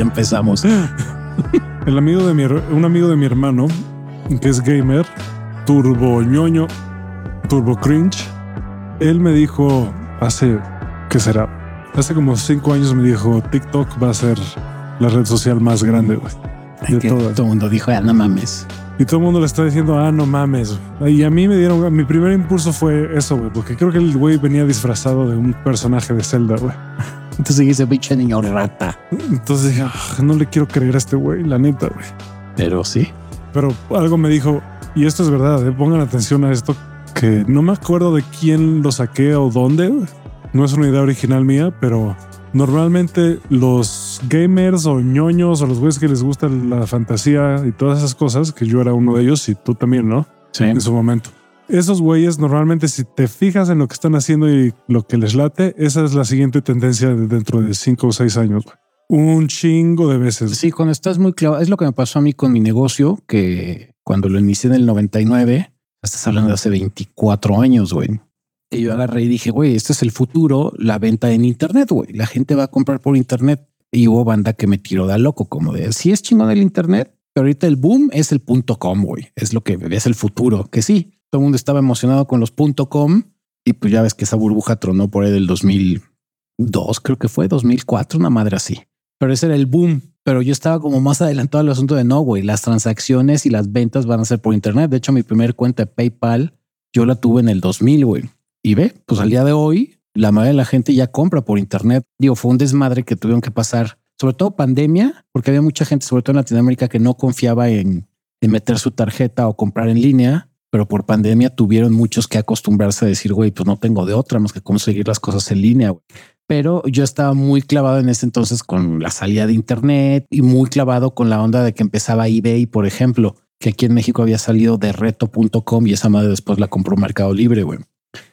ya empezamos. El amigo de mi, un amigo de mi hermano, que es gamer, turbo ñoño, turbo cringe, él me dijo hace, ¿qué será? Hace como cinco años me dijo, TikTok va a ser la red social más grande, güey. De todo. todo el mundo dijo, ah, no mames. Y todo el mundo le está diciendo, ah, no mames. Y a mí me dieron, mi primer impulso fue eso, güey, porque creo que el güey venía disfrazado de un personaje de Zelda, güey. Entonces dice, pinche niño rata. Entonces dije, ah, no le quiero creer a este güey, la neta, güey. Pero sí. Pero algo me dijo, y esto es verdad, eh, pongan atención a esto, que no me acuerdo de quién lo saqué o dónde. No es una idea original mía, pero normalmente los gamers o ñoños o los güeyes que les gusta la fantasía y todas esas cosas, que yo era uno de ellos y tú también, ¿no? Sí. En su momento. Esos güeyes normalmente si te fijas en lo que están haciendo y lo que les late, esa es la siguiente tendencia dentro de cinco o seis años. Un chingo de veces. Sí, cuando estás muy claro, es lo que me pasó a mí con mi negocio, que cuando lo inicié en el 99, estás hablando de hace 24 años, güey. Y yo agarré y dije, güey, este es el futuro, la venta en Internet, güey. La gente va a comprar por Internet. Y hubo banda que me tiró de loco, como de, si es chingón el Internet, pero ahorita el boom es el punto com, güey. Es lo que es el futuro, que sí. Todo el mundo estaba emocionado con los com y pues ya ves que esa burbuja tronó por ahí del 2002, creo que fue 2004, una madre así. Pero ese era el boom. Pero yo estaba como más adelantado al asunto de no, güey, las transacciones y las ventas van a ser por Internet. De hecho, mi primer cuenta de PayPal yo la tuve en el 2000, güey. Y ve, pues al día de hoy, la mayoría de la gente ya compra por Internet. Digo, fue un desmadre que tuvieron que pasar, sobre todo pandemia, porque había mucha gente, sobre todo en Latinoamérica, que no confiaba en, meter su tarjeta o comprar en línea. Pero por pandemia tuvieron muchos que acostumbrarse a decir, güey, pues no tengo de otra más que conseguir las cosas en línea. Pero yo estaba muy clavado en ese entonces con la salida de Internet y muy clavado con la onda de que empezaba eBay, por ejemplo, que aquí en México había salido de reto.com y esa madre después la compró Mercado Libre, güey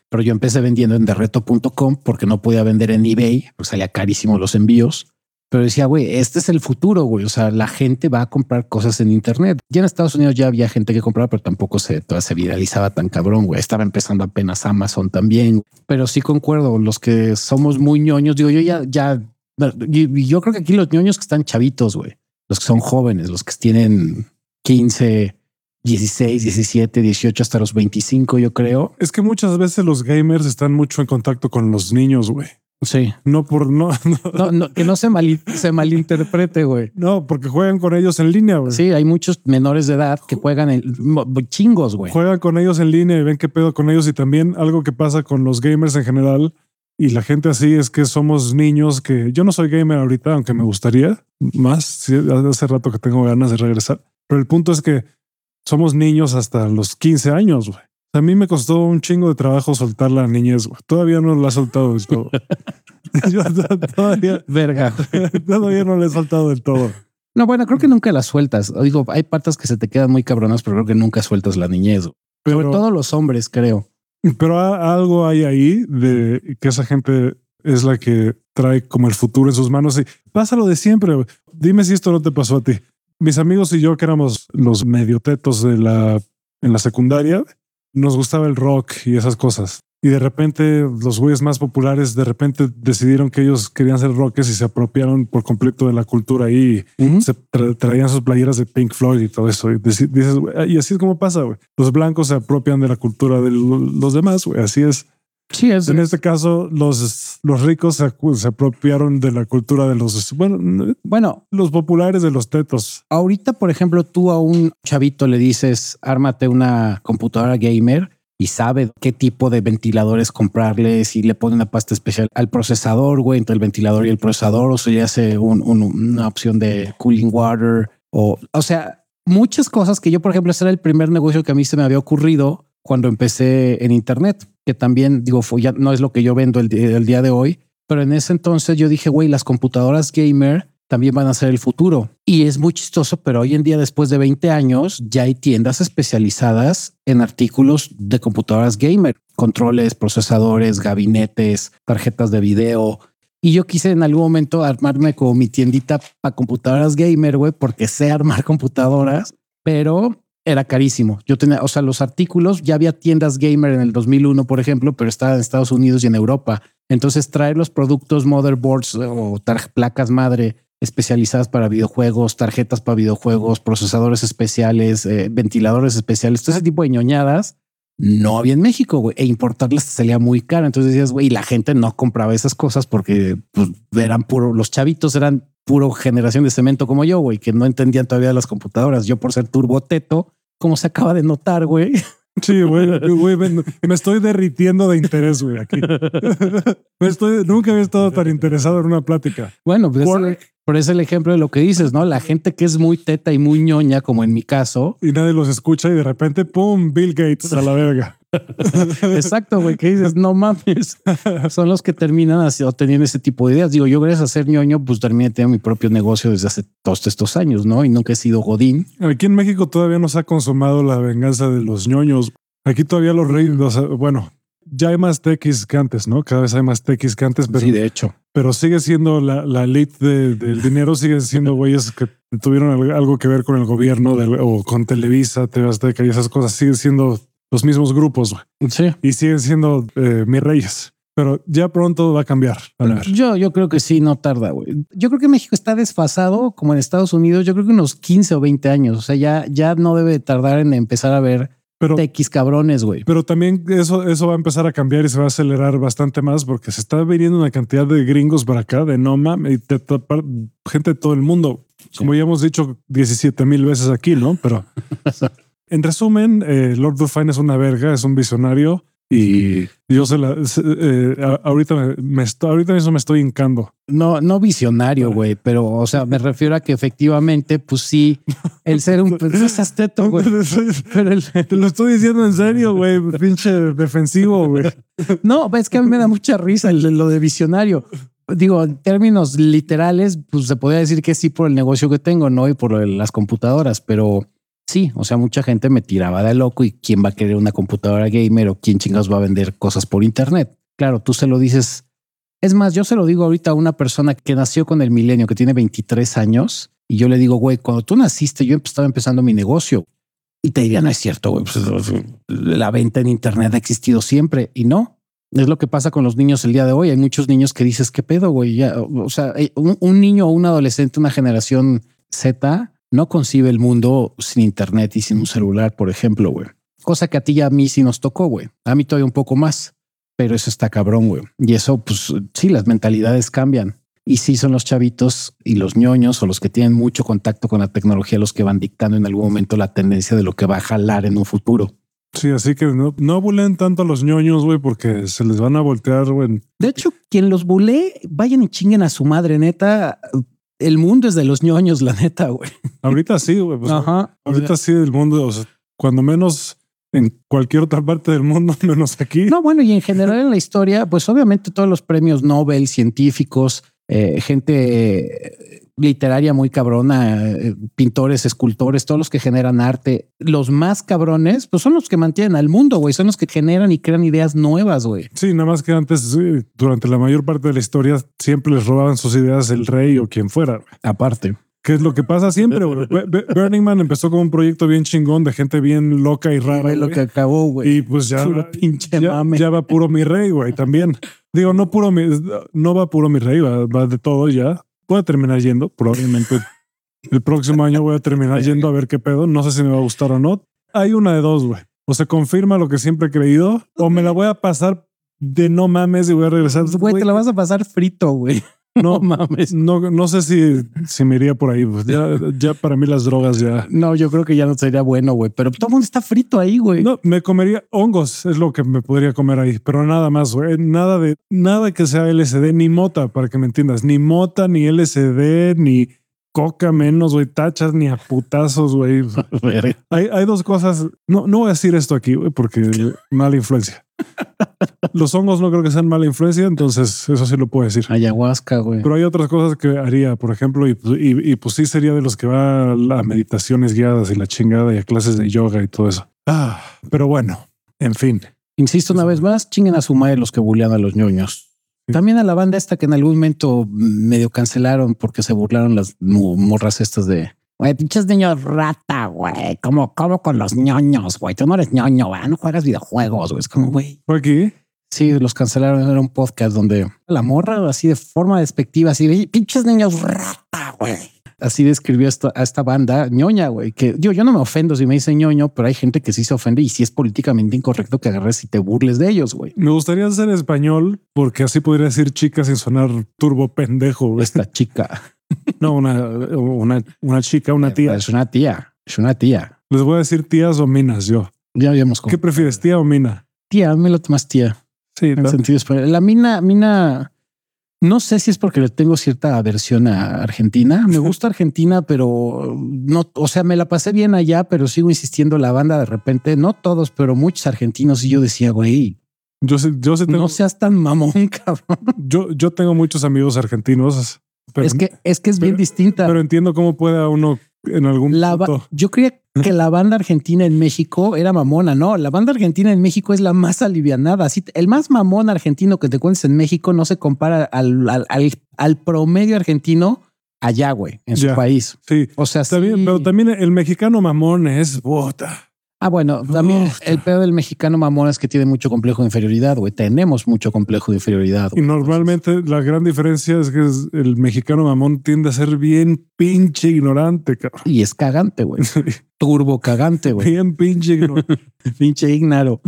pero yo empecé vendiendo en derreto.com porque no podía vender en eBay, porque salía carísimo los envíos. Pero decía, güey, este es el futuro, güey. O sea, la gente va a comprar cosas en Internet. Ya en Estados Unidos ya había gente que compraba, pero tampoco se, se viralizaba tan cabrón, güey. Estaba empezando apenas Amazon también. Pero sí concuerdo, los que somos muy ñoños, digo, yo ya, ya, yo creo que aquí los ñoños que están chavitos, güey, los que son jóvenes, los que tienen 15, 16, 17, 18 hasta los 25, yo creo. Es que muchas veces los gamers están mucho en contacto con los niños, güey. Sí. No por no, no, que no se, mal, se malinterprete, güey. No, porque juegan con ellos en línea, güey. Sí, hay muchos menores de edad que juegan en chingos, güey. Juegan con ellos en línea y ven qué pedo con ellos. Y también algo que pasa con los gamers en general y la gente así es que somos niños que yo no soy gamer ahorita, aunque me gustaría más. hace rato que tengo ganas de regresar. Pero el punto es que somos niños hasta los 15 años, güey. A mí me costó un chingo de trabajo soltar la niñez, güey. Todavía no la he soltado del todo. Yo todavía, verga, todavía no la he soltado del todo. No, bueno, creo que nunca la sueltas. Digo, hay partes que se te quedan muy cabronas, pero creo que nunca sueltas la niñez. Pero, Sobre todo los hombres, creo. Pero algo hay ahí de que esa gente es la que trae como el futuro en sus manos y pasa lo de siempre. Dime si esto no te pasó a ti mis amigos y yo, que éramos los mediotetos de la, en la secundaria, nos gustaba el rock y esas cosas. Y de repente los güeyes más populares de repente decidieron que ellos querían ser rockers y se apropiaron por completo de la cultura y se traían sus playeras de Pink Floyd y todo eso. Y dices, y así es como pasa, güey. Los blancos se apropian de la cultura de los demás, güey. Así es. Sí, es. En este caso, los, los ricos se, apropiaron de la cultura de los, bueno, bueno, los populares de los tetos. Ahorita, por ejemplo, tú a un chavito le dices, ármate una computadora gamer y sabe qué tipo de ventiladores comprarle, si le pone una pasta especial al procesador, güey, entre el ventilador y el procesador, o si le hace una opción de cooling water, o, o sea, muchas cosas que yo, por ejemplo, ese era el primer negocio que a mí se me había ocurrido cuando empecé en Internet, que también digo, fue, ya no es lo que yo vendo el, día de hoy, pero en ese entonces yo dije, güey, las computadoras gamer también van a ser el futuro. Y es muy chistoso, pero hoy en día, después de 20 años, ya hay tiendas especializadas en artículos de computadoras gamer, controles, procesadores, gabinetes, tarjetas de video. Y yo quise en algún momento armarme como mi tiendita para computadoras gamer, güey, porque sé armar computadoras, pero era carísimo. Yo tenía, o sea, los artículos, ya había tiendas gamer en el 2001, por ejemplo, pero estaba en Estados Unidos y en Europa. Entonces traer los productos motherboards o placas madre especializadas para videojuegos, tarjetas para videojuegos, procesadores especiales, eh, ventiladores especiales, todo ese tipo de ñoñadas no había en México, güey, e importarlas salía muy caro. Entonces decías, güey, la gente no compraba esas cosas porque pues, eran puro, los chavitos eran puro generación de cemento como yo, güey, que no entendían todavía las computadoras. Yo por ser turboteto, como se acaba de notar, güey. Sí, güey, me estoy derritiendo de interés, güey, aquí. me estoy, nunca había estado tan interesado en una plática. Bueno, pues por eso el ejemplo de lo que dices, ¿no? La gente que es muy teta y muy ñoña, como en mi caso. Y nadie los escucha y de repente, ¡pum! Bill Gates a la verga. Exacto, güey, que dices, no mames. Son los que terminan así, o teniendo ese tipo de ideas. Digo, yo gracias a ser ñoño, pues terminé teniendo mi propio negocio desde hace todos estos años, ¿no? Y nunca he sido godín. Aquí en México todavía no se ha consumado la venganza de los ñoños. Aquí todavía los reyes, bueno, ya hay más techis que antes, ¿no? Cada vez hay más techis que antes, pero sí, de hecho. Pero sigue siendo la, la elite del dinero, sigue siendo güeyes que tuvieron algo que ver con el gobierno o con Televisa, TV Azteca y esas cosas. Siguen siendo los mismos grupos. Sí. Y siguen siendo eh, mis reyes. Pero ya pronto va a cambiar. Yo, yo creo que sí, no tarda, güey. Yo creo que México está desfasado como en Estados Unidos. Yo creo que unos 15 o 20 años. O sea, ya, ya no debe tardar en empezar a ver pero, X cabrones, güey. Pero también eso, eso va a empezar a cambiar y se va a acelerar bastante más porque se está viniendo una cantidad de gringos para acá, de Noma y gente de todo el mundo. Como ya hemos dicho 17 mil veces aquí, ¿no? Pero en resumen, eh, Lord Dufine es una verga, es un visionario y yo se la eh, ahorita me, ahorita mismo me estoy hincando. No, no visionario, güey, pero o sea, me refiero a que efectivamente, pues sí, el ser un pues, asteto, güey. Pero te lo estoy diciendo en serio, güey, pinche defensivo, güey. No, es que a mí me da mucha risa lo de visionario. Digo, en términos literales, pues se podría decir que sí por el negocio que tengo, no y por las computadoras, pero Sí, o sea, mucha gente me tiraba de loco y quién va a querer una computadora gamer o quién chingados va a vender cosas por internet. Claro, tú se lo dices. Es más, yo se lo digo ahorita a una persona que nació con el milenio, que tiene 23 años, y yo le digo, güey, cuando tú naciste, yo estaba empezando mi negocio. Y te diría, no es cierto, güey, pues, la venta en internet ha existido siempre y no. Es lo que pasa con los niños el día de hoy. Hay muchos niños que dices, ¿qué pedo, güey? o sea, un, un niño o un adolescente, una generación Z, no concibe el mundo sin internet y sin un celular, por ejemplo, güey. Cosa que a ti y a mí sí nos tocó, güey. A mí todavía un poco más, pero eso está cabrón, güey. Y eso, pues sí, las mentalidades cambian. Y sí son los chavitos y los ñoños o los que tienen mucho contacto con la tecnología los que van dictando en algún momento la tendencia de lo que va a jalar en un futuro. Sí, así que no, no bulen tanto a los ñoños, güey, porque se les van a voltear, güey. De hecho, quien los bulee, vayan y chinguen a su madre, neta el mundo es de los ñoños, la neta, güey. Ahorita sí, güey. Pues, Ajá. Ahorita sí, el mundo, o sea, cuando menos en cualquier otra parte del mundo, menos aquí. No, bueno, y en general en la historia, pues obviamente todos los premios Nobel científicos, eh, gente literaria muy cabrona, eh, pintores, escultores, todos los que generan arte, los más cabrones, pues son los que mantienen al mundo, güey, son los que generan y crean ideas nuevas, güey. Sí, nada más que antes, durante la mayor parte de la historia, siempre les robaban sus ideas el rey o quien fuera. Aparte. Que es lo que pasa siempre, güey. Burning Man empezó como un proyecto bien chingón de gente bien loca y rara. lo que acabó, güey. Y pues ya, pinche ya, ya, va puro mi rey, güey, también. Digo, no puro mi, no va puro mi rey, va, va de todo ya voy a terminar yendo, probablemente el próximo año voy a terminar yendo a ver qué pedo. No sé si me va a gustar o no. Hay una de dos, güey. O se confirma lo que siempre he creído, o me la voy a pasar de no mames y voy a regresar. Güey, te la vas a pasar frito, güey. No, mames. No, no sé si, si me iría por ahí. Pues ya, ya para mí las drogas ya. No, yo creo que ya no sería bueno, güey. Pero todo el mundo está frito ahí, güey. No, me comería hongos, es lo que me podría comer ahí, pero nada más, güey. Nada de nada que sea LSD ni mota, para que me entiendas. Ni mota, ni LSD, ni coca menos, güey. Tachas ni a putazos, güey. hay, hay dos cosas. No, no voy a decir esto aquí, güey, porque mala influencia. Los hongos no creo que sean mala influencia, entonces eso sí lo puedo decir. Ayahuasca, güey. Pero hay otras cosas que haría, por ejemplo, y, pues sí sería de los que va a meditaciones guiadas y la chingada y a clases de yoga y todo eso. Ah, pero bueno, en fin. Insisto una vez más, chinguen a su madre los que bullean a los ñoños. También a la banda esta que en algún momento medio cancelaron porque se burlaron las morras estas de Güey, pinches niños rata, güey. Como, como con los ñoños, güey. Tú no eres ñoño, güey. No juegas videojuegos, güey. Es como, güey. ¿Por aquí? Sí, los cancelaron. Era un podcast donde la morra, así de forma despectiva, así, pinches niños rata, güey. Así describió esto, a esta banda ñoña, güey, que yo, yo no me ofendo si me dice ñoño, pero hay gente que sí se ofende y sí es políticamente incorrecto que agarres y te burles de ellos, güey. Me gustaría hacer español porque así podría decir chica sin sonar turbo pendejo. güey. Esta chica No, una, una, una chica, una tía. es una tía, es una tía. Les voy a decir tías o minas yo. Ya habíamos ¿Qué prefieres, tía o mina? Tía, me lo tomas tía. Sí, En ¿no? sentido. La mina, mina, no sé si es porque le tengo cierta aversión a Argentina. Me gusta Argentina, pero no, o sea, me la pasé bien allá, pero sigo insistiendo la banda de repente, no todos, pero muchos argentinos. Y yo decía, güey, Yo sé, yo sé tengo, no seas tan mamón, cabrón. yo, yo tengo muchos amigos argentinos, pero, es que es que es bien distinta. pero entiendo cómo puede a uno en algún La punto. yo creía que la banda argentina en México era mamona. No, la banda argentina en México es la más alivianada. Así, el más mamón argentino que te cuentes en México no se compara al, al, al- al promedio argentino allá, güey, en su Ya. país. Sí, O sea, bien, sí. pero también el mexicano mamón es bota. Ah, bueno, también Uf. el pedo del mexicano mamón es que tiene mucho complejo de inferioridad, güey. Tenemos mucho complejo de inferioridad. Y normalmente la gran diferencia es que es- el mexicano mamón tiende a ser bien pinche ignorante, cabrón. Y es cagante, güey. Turbo cagante, güey. Bien pinche ignorante. Pinche ignaro.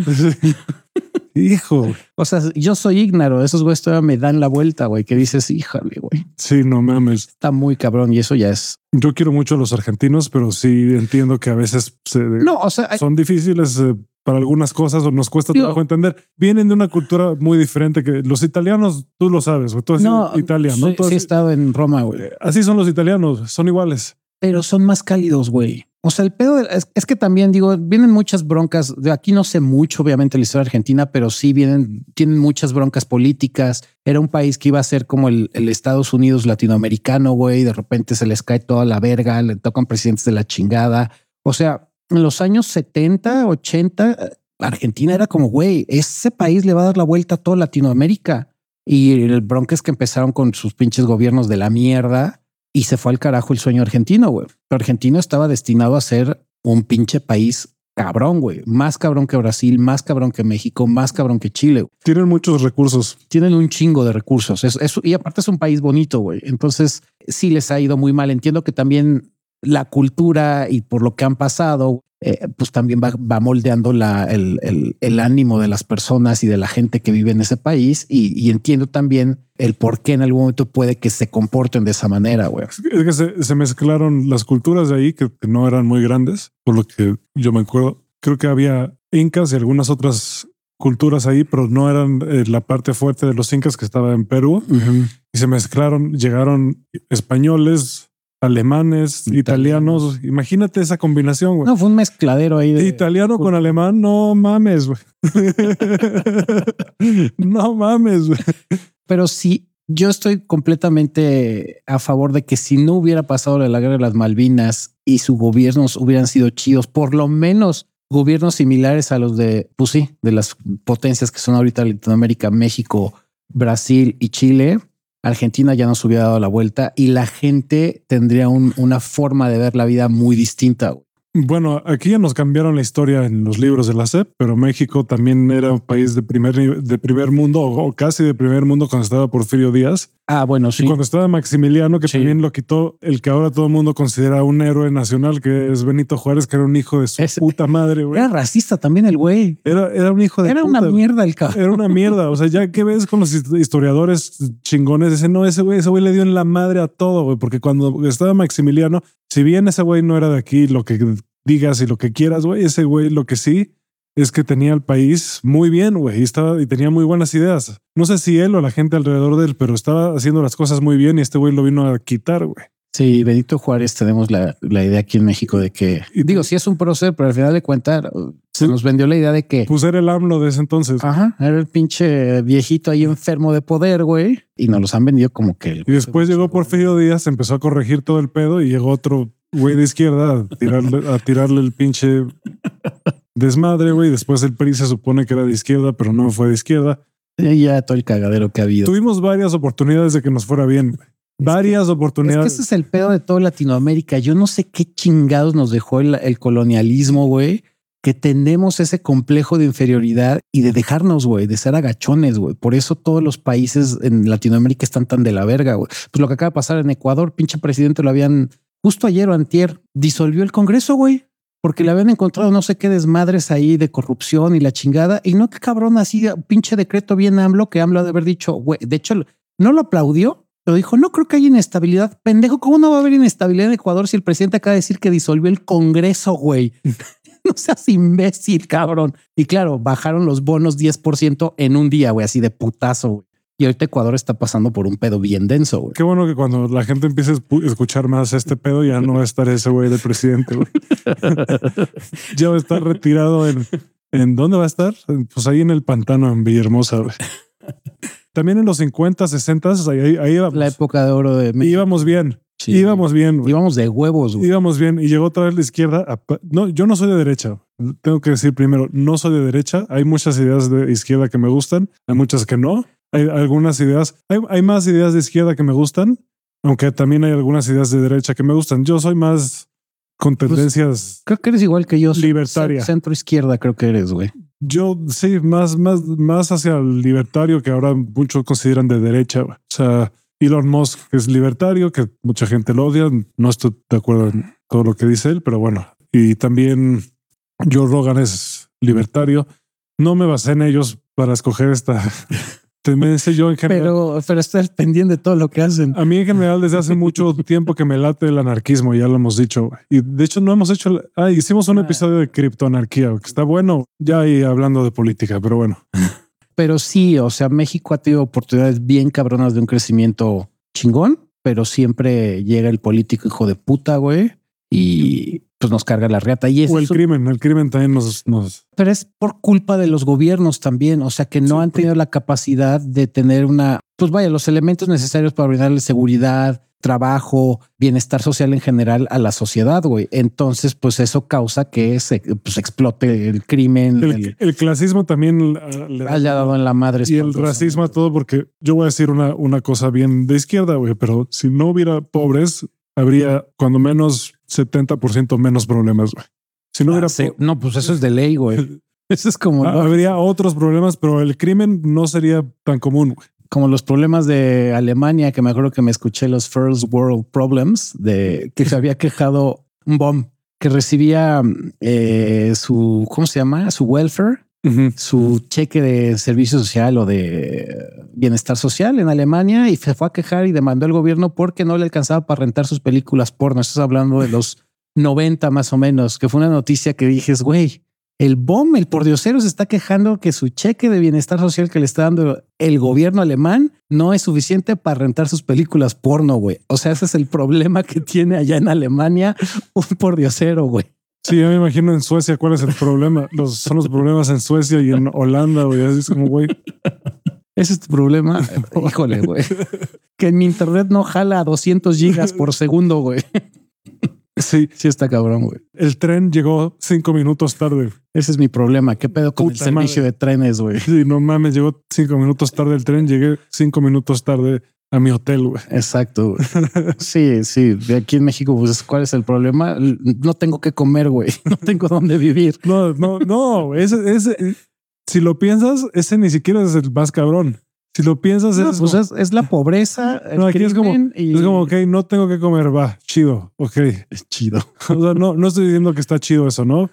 Hijo. O sea, yo soy ignaro. Esos güeyes todavía me dan la vuelta, güey, que dices, híjale, güey. Sí, no mames. Está muy cabrón y eso ya es. Yo quiero mucho a los argentinos, pero sí entiendo que a veces se- No, o sea, hay- son difíciles eh, para algunas cosas o nos cuesta Digo- trabajo entender. Vienen de una cultura muy diferente que los italianos, tú lo sabes, güey. Tú has no, Italia, ¿no? sí, Tú has- sí he estado en Roma, güey. Así son los italianos, son iguales. Pero son más cálidos, güey. O sea, el pedo es, es que también digo, vienen muchas broncas. De aquí no sé mucho, obviamente, la historia argentina, pero sí vienen, tienen muchas broncas políticas. Era un país que iba a ser como el, Estados Unidos latinoamericano, güey. De repente se les cae toda la verga, le tocan presidentes de la chingada. O sea, en los años 70, 80, eh, Argentina era como, güey, ese país le va a dar la vuelta a toda Latinoamérica. Y el bronca es que empezaron con sus pinches gobiernos de la mierda y se fue al carajo el sueño argentino, güey. Pero Argentina estaba destinado a ser un pinche país cabrón, güey. Más cabrón que Brasil, más cabrón que México, más cabrón que Chile. güey. Tienen muchos recursos. Tienen un chingo de recursos. Es, es- y aparte es un país bonito, güey. Entonces sí les ha ido muy mal. Entiendo que también la cultura y por lo que han pasado, eh, pues también va, va moldeando la, el, el- el ánimo de las personas y de la gente que vive en ese país. Y, y entiendo también el por qué en algún momento puede que se comporten de esa manera, güey. Es que se, se mezclaron las culturas de ahí que, que no eran muy grandes, por lo que yo me acuerdo. Creo que había incas y algunas otras culturas ahí, pero no eran eh, la parte fuerte de los incas que estaba en Perú. Y se mezclaron, llegaron españoles, alemanes, Italianos. Imagínate esa combinación, güey. No, fue un mezcladero ahí de Italiano con alemán, no mames, güey. no mames, güey. Pero sí, yo estoy completamente a favor de que si no hubiera pasado la guerra de las Malvinas y sus gobiernos hubieran sido chidos, por lo menos gobiernos similares a los de, pues sí, de las potencias que son ahorita Latinoamérica, México, Brasil y Chile, Argentina ya nos hubiera dado la vuelta y la gente tendría un- una forma de ver la vida muy distinta. Bueno, aquí ya nos cambiaron la historia en los libros de la SEP, pero México también era un país de primer, de primer mundo o casi de primer mundo cuando estaba Porfirio Díaz. Ah, bueno, Y sí. cuando estaba Maximiliano, que Sí. también lo quitó el que ahora todo el mundo considera un héroe nacional, que es Benito Juárez, que era un hijo de su puta madre, güey. Era racista también el güey. Era, era un hijo de Era puta, una mierda el cabrón. Era una mierda. O sea, ya que ves con los hist- historiadores chingones, dicen, no, ese güey, ese güey le dio en la madre a todo, güey. Porque cuando estaba Maximiliano, si bien ese güey no era de aquí, lo que digas y lo que quieras, güey, ese güey lo que sí es que tenía el país muy bien, güey, y estaba y tenía muy buenas ideas. No sé si él o la gente alrededor de él, pero estaba haciendo las cosas muy bien y este güey lo vino a quitar, güey. Sí, Benito Juárez tenemos la, la idea aquí en México de que, Y- digo, sí es un prócer, pero al final de cuentas se nos vendió la idea de que, Pues era el AMLO de ese entonces. ajá, era el pinche viejito ahí enfermo de poder, güey, y nos los han vendido como que... el- Y después llegó Porfirio Díaz, empezó a corregir todo el pedo y llegó otro güey de izquierda a tirarle, a tirarle el pinche desmadre, güey. Después el PRI se supone que era de izquierda, pero no fue de izquierda. Y ya todo el cagadero que ha habido. Tuvimos varias oportunidades de que nos fuera bien. Varias Es que oportunidades. ese es el pedo de toda Latinoamérica. Yo no sé qué chingados nos dejó el, el colonialismo, güey. que tenemos ese complejo de inferioridad y de dejarnos, güey, de ser agachones, güey. Por eso todos los países en Latinoamérica están tan de la verga, güey. Pues lo que acaba de pasar en Ecuador, pinche presidente lo habían justo ayer o antier, disolvió el Congreso, güey. Porque le habían encontrado no sé qué desmadres ahí de corrupción y la chingada. Y no qué cabrón así, pinche decreto bien AMLO que AMLO de haber dicho, güey, de hecho no lo aplaudió, pero dijo, no creo que haya inestabilidad. Pendejo, ¿cómo no va a haber inestabilidad en Ecuador si el presidente acaba de decir que disolvió el Congreso, güey? no seas imbécil, cabrón. Y claro, bajaron los bonos 10% en un día, güey, así de putazo, güey. Y ahorita Ecuador está pasando por un pedo bien denso, güey. Qué bueno que cuando la gente empiece a escuchar más este pedo, ya no va a estar ese güey de presidente, güey. ya va a estar retirado en... ¿En dónde va a estar? Pues ahí en el pantano, en Villahermosa, güey. También en los 50, 60, ahí, ahí íbamos. La época de oro de México. Íbamos bien. Íbamos bien. Íbamos de huevos. Íbamos bien y llegó otra vez la izquierda. No, yo no soy de derecha. Tengo que decir primero, no soy de derecha. Hay muchas ideas de izquierda que me gustan, hay muchas que no. Hay algunas ideas, hay, hay más ideas de izquierda que me gustan, aunque también hay algunas ideas de derecha que me gustan. Yo soy más con pues, tendencias. creo que eres igual que yo. Libertaria. Centro izquierda, creo que eres, güey. Yo sí, más, más, más hacia el libertario que ahora muchos consideran de derecha. O sea, Elon Musk es libertario, que mucha gente lo odia. No estoy de acuerdo en todo lo que dice él, pero bueno. Y también Joe Rogan es libertario. No me basé en ellos para escoger esta Yo en general. Pero, pero estás pendiente de todo lo que hacen. A mí en general desde hace mucho tiempo que me late el anarquismo, ya lo hemos dicho. Y de hecho no hemos hecho. Ah, hicimos un ah. episodio de criptoanarquía, que está bueno. Ya ahí hablando de política, pero bueno. Pero sí, o sea, México ha tenido oportunidades bien cabronas de un crecimiento chingón, pero siempre llega el político hijo de puta, güey, y pues nos carga la reata. Y o el crimen, el crimen también nos, nos... Pero es por culpa de los gobiernos también, o sea, que no han tenido la capacidad de tener una, pues vaya, los elementos necesarios para brindarle seguridad, trabajo, bienestar social en general a la sociedad, güey. Entonces, pues eso causa que se pues, explote el crimen. El, clasismo también le haya dado en la madre. Y el racismo a todo, porque yo voy a decir una, una cosa bien de izquierda, güey, pero si no hubiera pobres, habría cuando menos 70% menos problemas, güey. Si no hubiera... Ah, no, pues eso es de ley, güey. Eso es como... Habría otros problemas, pero el crimen no sería tan común, güey como los problemas de Alemania, que me acuerdo que me escuché los First World Problems, de que se había quejado un bomb que recibía eh, su, ¿cómo se llama? Su welfare, su cheque de servicio social o de bienestar social en Alemania y se fue a quejar y demandó al gobierno porque no le alcanzaba para rentar sus películas porno. Estás hablando de los 90 más o menos, que fue una noticia que dijes, güey, el BOM, el pordiosero, se está quejando que su cheque de bienestar social que le está dando el gobierno alemán no es suficiente para rentar sus películas porno, güey. O sea, ese es el problema que tiene allá en Alemania un pordiosero, güey. Sí, yo me imagino en Suecia cuál es el problema. Los, son los problemas en Suecia y en Holanda, güey. Así es como, güey. Ese es tu problema. Híjole, güey. Que en mi internet no jala 200 gigas por segundo, güey. Sí, sí está cabrón, güey. El tren llegó cinco minutos tarde. Ese es mi problema. ¿Qué pedo con el servicio de trenes, güey? Sí, no mames, llegó cinco minutos tarde el tren, llegué cinco minutos tarde a mi hotel, güey. Exacto. sí, sí. De aquí en México, pues, ¿cuál es el problema? No tengo que comer, güey. No tengo dónde vivir. No, no, no. Ese, ese, si lo piensas, ese ni siquiera es el más cabrón. Si lo piensas, es, pues es, la pobreza. no, aquí es como, es como, ok, no tengo que comer, va, chido, ok. Es chido. O sea, no, no estoy diciendo que está chido eso, ¿no?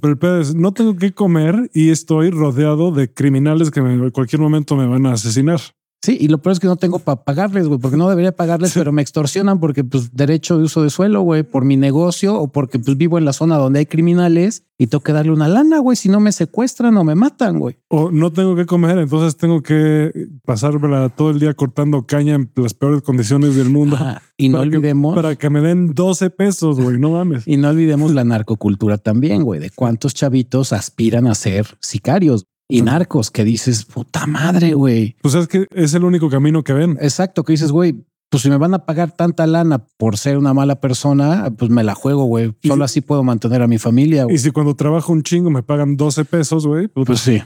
Pero el pedo es, no tengo que comer y estoy rodeado de criminales que en cualquier momento me van a asesinar. Sí, y lo peor es que no tengo para pagarles, güey, porque no debería pagarles, pero me extorsionan porque, pues, derecho de uso de suelo, güey, por mi negocio o porque, pues, vivo en la zona donde hay criminales y tengo que darle una lana, güey, si no me secuestran o me matan, güey. O no tengo que comer, entonces tengo que pasármela todo el día cortando caña en las peores condiciones del mundo. y no olvidemos. para que me den 12 pesos, güey, no mames. Y no olvidemos la narcocultura también, güey, de cuántos chavitos aspiran a ser sicarios y narcos que dices, puta madre, güey. Pues es que es el único camino que ven. Exacto, que dices, güey, pues si me van a pagar tanta lana por ser una mala persona, pues me la juego, güey. Solo así puedo mantener a mi familia. Y si cuando trabajo un chingo me pagan 12 pesos, güey. Pues sí.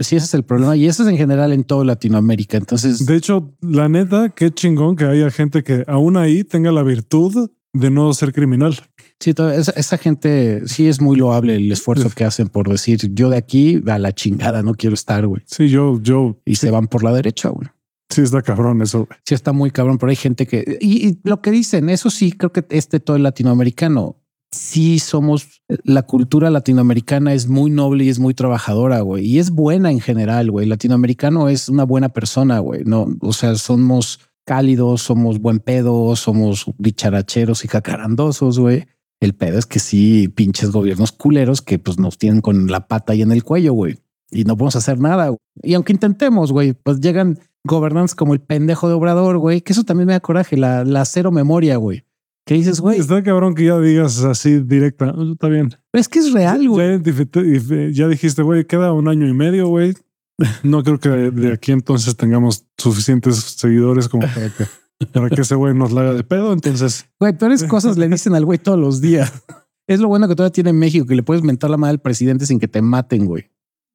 Sí, ese es el problema. Y eso es en general en toda Latinoamérica. Entonces. De hecho, la neta, qué chingón que haya gente que aún ahí tenga la virtud de no ser criminal. Sí, toda esa, esa gente sí es muy loable el esfuerzo que hacen por decir yo de aquí a la chingada no quiero estar, güey. Sí, yo, yo, Y se van por la derecha, güey. sí está cabrón eso. güey. Sí, está muy cabrón, pero hay gente que. Y, y lo que dicen, eso sí, creo que este todo el latinoamericano. Sí, somos. La cultura latinoamericana es muy noble y es muy trabajadora, güey. Y es buena en general, güey. El latinoamericano es una buena persona, güey. No, o sea, somos cálidos, somos buen pedo, somos dicharacheros y jacarandosos, güey. El pedo es que sí, pinches gobiernos culeros que pues nos tienen con la pata ahí en el cuello, güey. Y no podemos hacer nada. güey. Y aunque intentemos, güey, pues llegan gobernantes como el pendejo de Obrador, güey, que eso también me da coraje, la, la cero memoria, güey. Que dices, güey, Está cabrón que ya digas así directa. "Oh, Está bien. pero es que es real, güey. Ya, ya dijiste, güey, queda un año y medio, güey. No creo que de aquí entonces tengamos suficientes seguidores como para que, para que ese güey nos la haga de pedo. Entonces, Güey, peores cosas le dicen al güey todos los días. Es lo bueno que todavía tiene México, que le puedes mentar la madre al presidente sin que te maten, güey.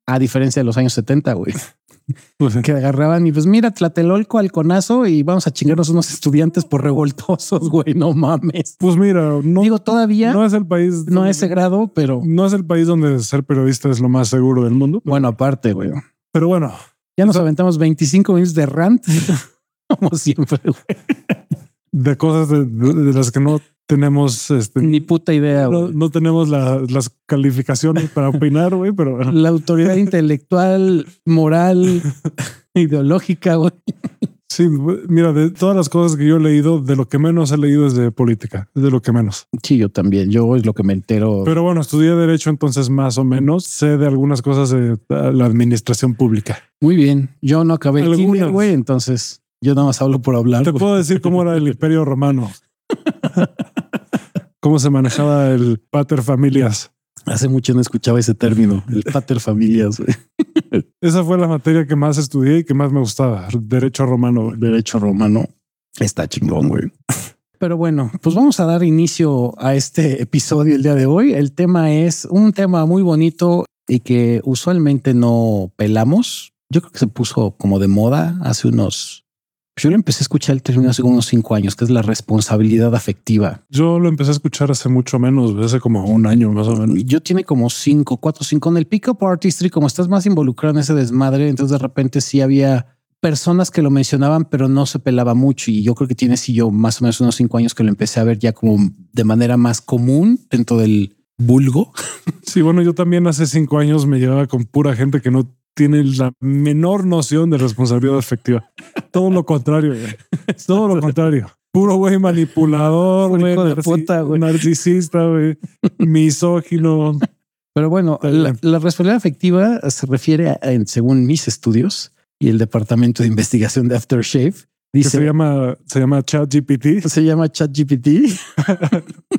A diferencia de los años 70, güey. pues, Que agarraban y pues mira, Tlatelolco, Halconazo y vamos a chingarnos unos estudiantes por revoltosos, güey. No mames. pues mira, no, Digo, todavía no no, es el país. a ese grado, pero No es el país donde ser periodista es lo más seguro del mundo. bueno, aparte, güey. Pero bueno, Ya nos aventamos 25 minutos de rant. Como siempre, güey. de cosas de, las que no tenemos, este, Ni puta idea, no, no tenemos la- las calificaciones para opinar, güey, pero La autoridad intelectual, moral, ideológica, güey. sí, mira, de todas las cosas que yo he leído, de lo que menos he leído es de política, es de lo que menos. Sí, yo también. Yo es lo que me entero. Pero bueno, estudié derecho, entonces más o menos sé de algunas cosas de la administración pública. Muy bien. Yo no acabé el kinder, güey. Entonces yo nada más hablo por hablar. Te puedo decir cómo era el imperio romano. Cómo se manejaba el pater familias. Hace mucho no escuchaba ese término, el pater familias. Esa fue la materia que más estudié y que más me gustaba. Derecho romano. güey. Derecho romano. Está chingón, güey. Pero bueno, pues vamos a dar inicio a este episodio el día de hoy. El tema es un tema muy bonito y que usualmente no pelamos. Yo creo que se puso como de moda hace unos... Yo lo empecé a escuchar el término hace unos cinco años, que es la responsabilidad afectiva. Yo lo empecé a escuchar hace mucho menos, hace como un año más o menos. Yo tiene como cinco, cuatro, cinco en el pick-up artistry, como estás más involucrado en ese desmadre, entonces de repente sí había personas que lo mencionaban, pero no se pelaba mucho. Y yo creo que tiene sí yo más o menos unos cinco años que lo empecé a ver ya como de manera más común dentro del vulgo. Sí, bueno, yo también hace cinco años me llevaba con pura gente que no tiene la menor noción de responsabilidad afectiva. Todo lo contrario, güey. Todo lo contrario. Puro güey manipulador, güey, de puta, güey. narcisista, güey, misógino. Pero bueno, la, la responsabilidad afectiva se refiere, a, en- según mis estudios y el departamento de investigación de Aftershave, dice se llama, se llama ChatGPT. se llama ChatGPT.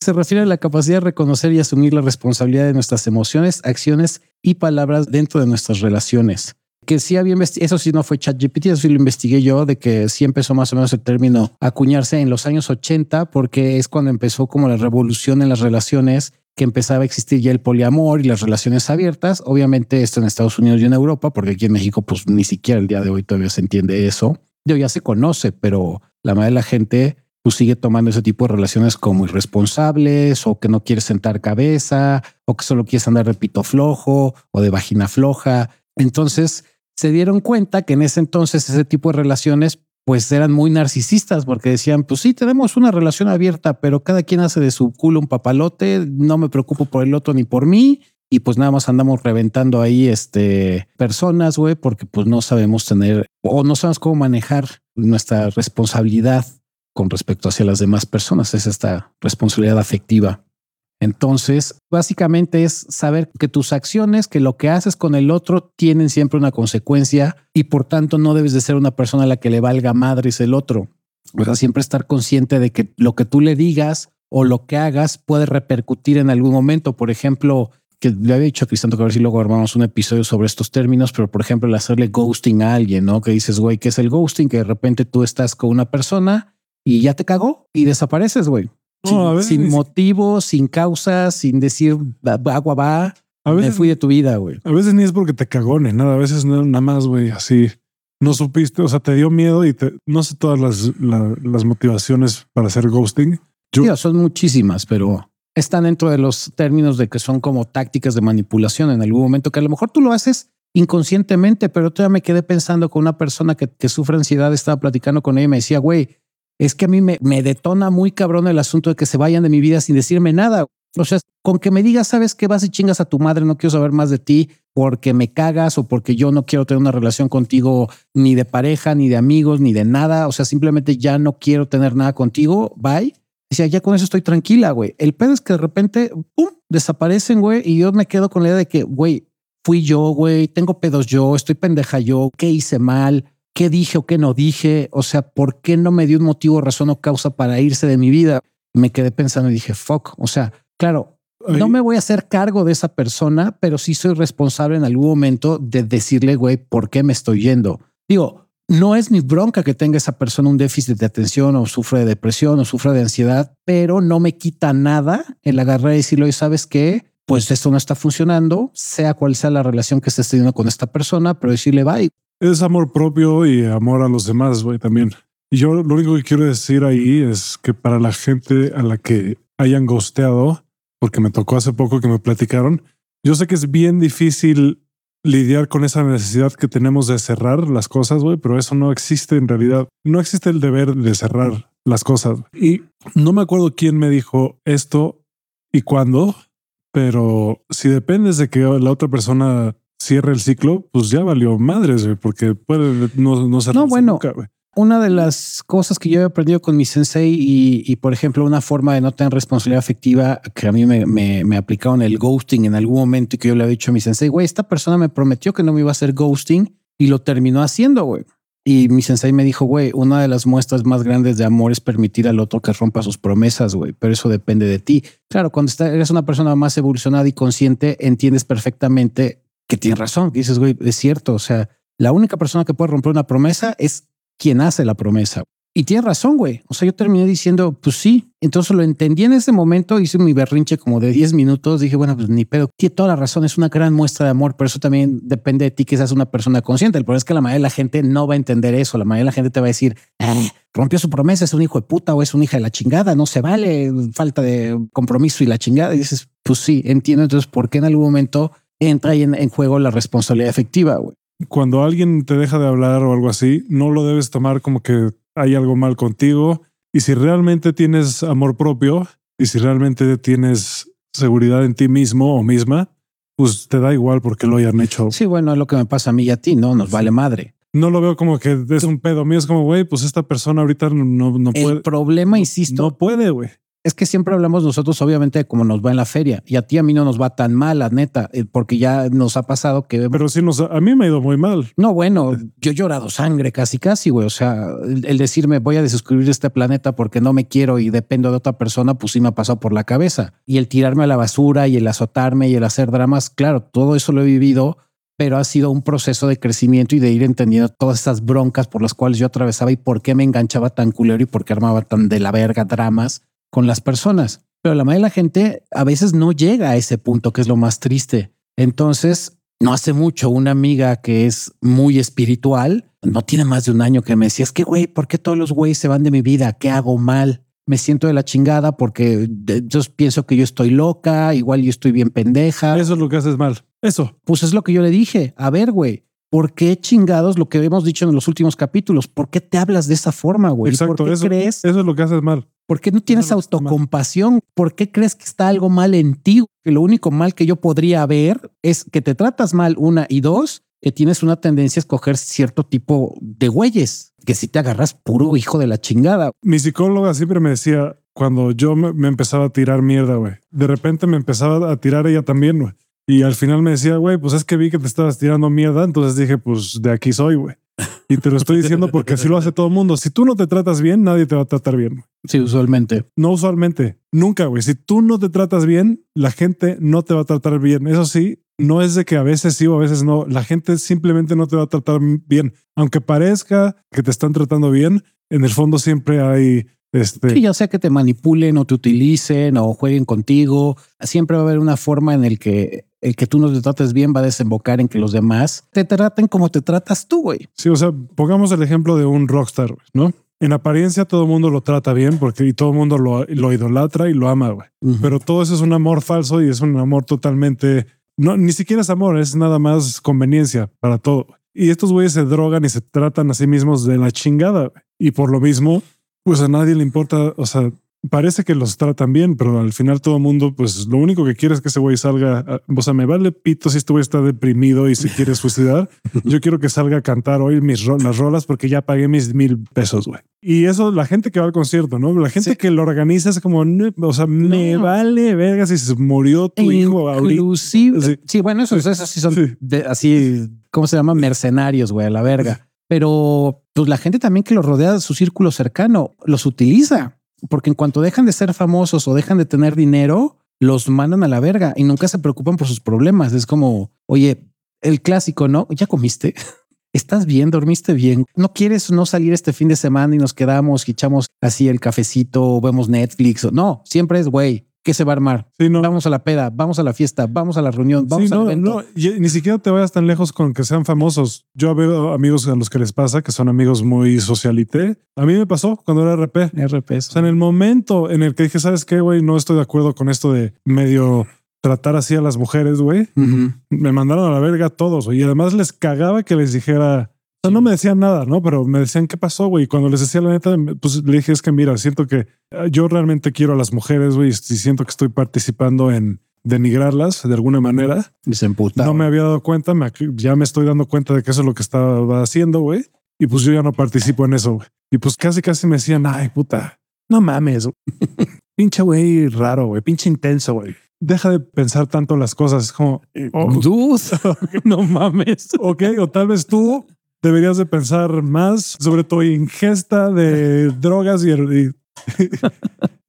Se refiere a la capacidad de reconocer y asumir la responsabilidad de nuestras emociones, acciones y palabras dentro de nuestras relaciones. Que sí había eso sí no fue ChatGPT, eso sí lo investigué yo, de que sí empezó más o menos el término a acuñarse en los años 80, porque es cuando empezó como la revolución en las relaciones, que empezaba a existir ya el poliamor y las relaciones abiertas. Obviamente esto en Estados Unidos y en Europa, porque aquí en México pues ni siquiera el día de hoy todavía se entiende eso. Yo ya se conoce, pero la mayoría de la gente sigue tomando ese tipo de relaciones como irresponsables o que no quieres sentar cabeza o que solo quieres andar de pito flojo o de vagina floja. Entonces se dieron cuenta que en ese entonces ese tipo de relaciones pues eran muy narcisistas porque decían, pues sí, tenemos una relación abierta, pero cada quien hace de su culo un papalote, no me preocupo por el otro ni por mí. Y pues nada más andamos reventando ahí este personas, güey, porque pues no sabemos tener o no sabemos cómo manejar nuestra responsabilidad con respecto hacia las demás personas. Es esta responsabilidad afectiva. Entonces, básicamente es saber que tus acciones, que lo que haces con el otro tienen siempre una consecuencia y por tanto no debes de ser una persona a la que le valga madres el otro. O sea, siempre estar consciente de que lo que tú le digas o lo que hagas puede repercutir en algún momento. Por ejemplo, que le había dicho a Cristian que a ver si luego armamos un episodio sobre estos términos, pero por ejemplo, el hacerle ghosting a alguien, ¿no? Que dices, güey, ¿qué es el ghosting? Que de repente tú estás con una persona y ya te cagó y desapareces, güey. No, sin, sin motivo, sin causa, sin decir "Va- va- agua va, A me veces, fui de tu vida, güey. a veces ni es porque te cagó ni nada. A veces no, nada más, güey, así. No supiste, o sea, te dio miedo y te, no sé todas las, la- las motivaciones para hacer ghosting, Yo, son muchísimas, pero están dentro de los términos de que son como tácticas de manipulación en algún momento que a lo mejor tú lo haces inconscientemente, pero todavía me quedé pensando con una persona que, que sufre ansiedad, estaba platicando con ella y me decía, güey, es que a mí me, me detona muy cabrón el asunto de que se vayan de mi vida sin decirme nada. O sea, con que me digas, sabes que vas y chingas a tu madre, no quiero saber más de ti porque me cagas o porque yo no quiero tener una relación contigo ni de pareja, ni de amigos, ni de nada. O sea, simplemente ya no quiero tener nada contigo. Bye. Decía, ya con eso estoy tranquila, güey. El pedo es que de repente, pum, desaparecen, güey. Y yo me quedo con la idea de que, güey, fui yo, güey, tengo pedos yo, estoy pendeja yo, qué hice mal, qué dije o qué no dije. O sea, ¿por qué no me dio un motivo, razón o causa para irse de mi vida? Me quedé pensando y dije, fuck. O sea, claro, no me voy a hacer cargo de esa persona, pero sí soy responsable en algún momento de decirle, güey, ¿por qué me estoy yendo? Digo, no es mi bronca que tenga esa persona un déficit de atención o sufre de depresión o sufre de ansiedad, pero no me quita nada el agarrar y decirle, ¿sabes qué? Pues esto no está funcionando, sea cual sea la relación que estés teniendo con esta persona, pero decirle, bye. Es amor propio y amor a los demás, güey, también. Y yo lo único que quiero decir ahí es que para la gente a la que hayan gosteado, porque me tocó hace poco que me platicaron, yo sé que es bien difícil lidiar con esa necesidad que tenemos de cerrar las cosas, güey, pero eso no existe en realidad. No existe el deber de cerrar las cosas. Y no me acuerdo quién me dijo esto y cuándo, pero si dependes de que la otra persona cierre el ciclo, pues ya valió madres, güey, porque puede no, no No, bueno, nunca, güey una de las cosas que yo he aprendido con mi sensei y, por ejemplo, una forma de no tener responsabilidad afectiva que a mí me, me, me aplicaron el ghosting en algún momento y que yo le había dicho a mi sensei, güey, esta persona me prometió que no me iba a hacer ghosting y lo terminó haciendo, güey. Y mi sensei me dijo, güey, una de las muestras más grandes de amor es permitir al otro que rompa sus promesas, güey, pero eso depende de ti. Claro, cuando eres una persona más evolucionada y consciente, entiendes perfectamente que tienes razón. Dices, güey, es cierto. O sea, la única persona que puede romper una promesa es quien hace la promesa. Y tiene razón, güey. O sea, yo terminé diciendo, pues sí. Entonces lo entendí en ese momento, hice mi berrinche como de 10 minutos. Dije, bueno, pues ni pedo. Tiene toda la razón, es una gran muestra de amor, pero eso también depende de ti que seas una persona consciente. El problema es que la mayoría de la gente no va a entender eso. La mayoría de la gente te va a decir, ah, rompió su promesa, es un hijo de puta o es una hija de la chingada, no se vale, falta de compromiso y la chingada. Dices, pues sí, entiendo. Entonces, ¿por qué en algún momento entra en, en juego la responsabilidad efectiva, güey? cuando alguien te deja de hablar o algo así, no lo debes tomar como que hay algo mal contigo. Y si realmente tienes amor propio y si realmente tienes seguridad en ti mismo o misma, pues te da igual porque lo hayan hecho. Sí, bueno, es lo que me pasa a mí y a ti, ¿no? Nos vale madre. No lo veo como que es un pedo mío, es como, güey, pues esta persona ahorita no, no puede. El problema, insisto. No puede, güey es que siempre hablamos nosotros, obviamente, de cómo nos va en la feria. Y a ti, a mí no nos va tan mal, la neta, eh, porque ya nos ha pasado que. Pero sí, nos, a mí me ha ido muy mal. No, bueno, yo he llorado sangre casi, casi, güey. O sea, el, decirme voy a desuscribir este planeta porque no me quiero y dependo de otra persona, pues sí me ha pasado por la cabeza. Y el tirarme a la basura y el azotarme y el hacer dramas, claro, todo eso lo he vivido pero ha sido un proceso de crecimiento y de ir entendiendo todas esas broncas por las cuales yo atravesaba y por qué me enganchaba tan culero y por qué armaba tan de la verga dramas con las personas. Pero la mayoría de la gente a veces no llega a ese punto, que es lo más triste. Entonces, no hace mucho, una amiga que es muy espiritual, no tiene más de un año que me decía, es que, güey, ¿por qué todos los güeyes se van de mi vida? ¿Qué hago mal? Me siento de la chingada porque yo pienso que yo estoy loca, igual yo estoy bien pendeja. Eso es lo que haces mal. Eso. Pues es lo que yo le dije. A ver, güey, ¿por qué chingados lo que hemos dicho en los últimos capítulos? ¿Por qué te hablas de esa forma, güey? Exacto, ¿Por qué eso, crees? Eso es lo que haces mal. ¿Por qué no tienes autocompasión? ¿Por qué crees que está algo mal en ti? Que lo único mal que yo podría ver es que te tratas mal, una y dos, que tienes una tendencia a escoger cierto tipo de güeyes, que si te agarras puro hijo de la chingada. Mi psicóloga siempre me decía, cuando yo me, empezaba a tirar mierda, güey, de repente me empezaba a tirar ella también, güey. Y al final me decía, güey, pues es que vi que te estabas tirando mierda, entonces dije, pues de aquí soy, güey. Y te lo estoy diciendo porque así lo hace todo el mundo. Si tú no te tratas bien, nadie te va a tratar bien. Sí, usualmente. No usualmente. Nunca, güey. Si tú no te tratas bien, la gente no te va a tratar bien. Eso sí, no es de que a veces sí o a veces no. La gente simplemente no te va a tratar bien. Aunque parezca que te están tratando bien, en el fondo siempre hay este... Sí, ya sea que te manipulen o te utilicen o jueguen contigo, siempre va a haber una forma en el que el que tú no te trates bien va a desembocar en que los demás te traten como te tratas tú, güey. Sí, o sea, pongamos el ejemplo de un rockstar, ¿no? en apariencia todo el mundo lo trata bien porque y todo el mundo lo, lo idolatra y lo ama, güey. Pero todo eso es un amor falso y es un amor totalmente, no, ni siquiera es amor, es nada más conveniencia para todo. Y estos güeyes se drogan y se tratan a sí mismos de la chingada. güey. Y por lo mismo, pues a nadie le importa, o sea, parece que los tratan bien, pero al final todo el mundo, pues lo único que quiere es que ese güey salga, a- o sea, me vale pito si este güey está deprimido y se quiere suicidar. Yo quiero que salga a cantar hoy mis ro- las rolas porque ya pagué mis mil pesos, güey. Y eso, la gente que va al concierto, ¿no? La gente Sí. que lo organiza es como, "No, o sea, me No. vale verga si se murió tu hijo ahorita. Inclusive. Sí. Sí. bueno, esos, esos sí son Sí. de- así, ¿cómo se llama? Mercenarios, güey, a la verga. Pero pues la gente también que los rodea de su círculo cercano los utiliza, porque en cuanto dejan de ser famosos o dejan de tener dinero, los mandan a la verga y nunca se preocupan por sus problemas. Es como, oye, el clásico, ¿no? ¿Ya comiste? ¿Estás bien? ¿Dormiste bien? ¿No quieres no salir este fin de semana y nos quedamos y echamos así el cafecito, vemos Netflix? No, siempre es, güey, ¿qué se va a armar? Sí, no. Vamos a la peda, vamos a la fiesta, vamos a la reunión, vamos Sí, al no, evento. no, ni siquiera te vayas tan lejos con que sean famosos. Yo veo amigos a los que les pasa que son amigos muy socialité. A mí me pasó cuando era RP. RPs. O sea, en el momento en el que dije, ¿sabes qué, güey? No estoy de acuerdo con esto de medio tratar así a las mujeres, güey. Me mandaron a la verga a todos. Y además les cagaba que les dijera... O sea, no me decían nada, ¿no? Pero me decían, ¿qué pasó, güey? Y cuando les decía la neta, pues le dije, es que mira, siento que eh, yo realmente quiero a las mujeres, güey, y siento que estoy participando en denigrarlas de alguna manera. Y se. No me había dado cuenta, me ya me estoy dando cuenta de que eso es lo que estaba haciendo, güey. Y pues yo ya no participo en eso, güey. Y pues casi, casi me decían, ay, puta, no mames. pinche güey raro, güey, pinche intenso, güey. Deja de pensar tanto las cosas. Es como, oh, Dude, no mames. ok, o tal vez tú deberías de pensar más sobre tu ingesta de drogas y, y,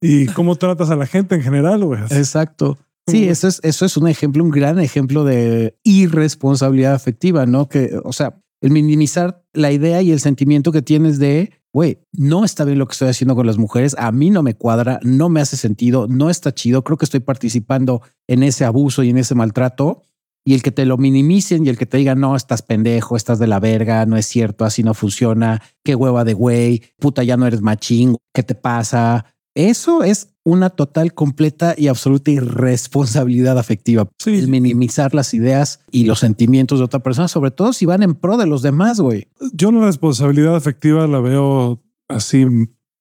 y cómo tratas a la gente en general, güey. Exacto. Sí, eso es, eso es un ejemplo, un gran ejemplo de irresponsabilidad afectiva, ¿no? Que, o sea, el minimizar la idea y el sentimiento que tienes de, güey, no está bien lo que estoy haciendo con las mujeres, a mí no me cuadra, no me hace sentido, no está chido, creo que estoy participando en ese abuso y en ese maltrato. Y el que te lo minimicen y el que te digan, no, estás pendejo, estás de la verga, no es cierto, así no funciona, qué hueva de güey, puta, ya no eres machín, ¿qué te pasa? Eso es una total, completa y absoluta irresponsabilidad afectiva. Sí. El minimizar las ideas y los sentimientos de otra persona, sobre todo si van en pro de los demás, güey. Yo la responsabilidad afectiva la veo así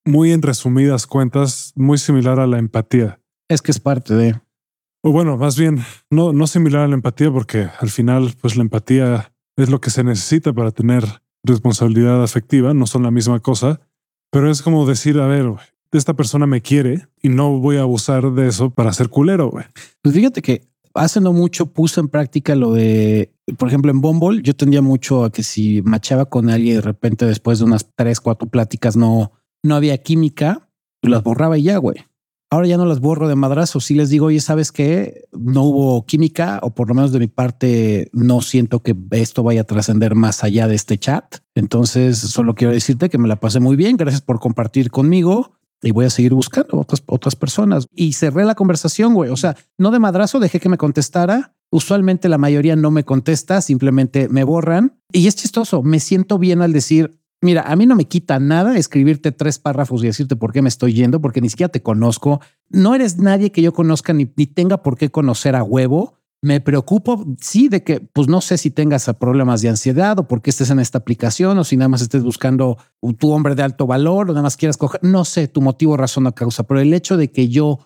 muy en resumidas cuentas, muy similar a la empatía. Es que es parte de... O bueno, más bien, no, no similar a la empatía, porque al final, pues la empatía es lo que se necesita para tener responsabilidad afectiva, no son la misma cosa, pero es como decir, a ver, esta persona me quiere y no voy a abusar de eso para ser culero. Pues fíjate que hace no mucho puse en práctica lo de, por ejemplo, en Bumble, yo tendía mucho a que si machaba con alguien y de repente después de unas tres, cuatro pláticas no, no había química, las borraba y ya, güey. Ahora ya no las borro de madrazo. Si les digo, oye, ¿sabes qué? No hubo química o por lo menos de mi parte no siento que esto vaya a trascender más allá de este chat. Entonces solo quiero decirte que me la pasé muy bien. Gracias por compartir conmigo y voy a seguir buscando otras, otras personas. Y cerré la conversación, güey. O sea, no de madrazo, dejé que me contestara. Usualmente la mayoría no me contesta, simplemente me borran. Y es chistoso, me siento bien al decir, mira, a mí no me quita nada escribirte tres párrafos y decirte por qué me estoy yendo, porque ni siquiera te conozco. No eres nadie que yo conozca ni, tenga por qué conocer a huevo. Me preocupo, sí, de que, pues no sé si tengas problemas de ansiedad o por qué estés en esta aplicación o si nada más estés buscando tu hombre de alto valor o nada más quieras coger, no sé tu motivo, razón o causa, pero el hecho de que yo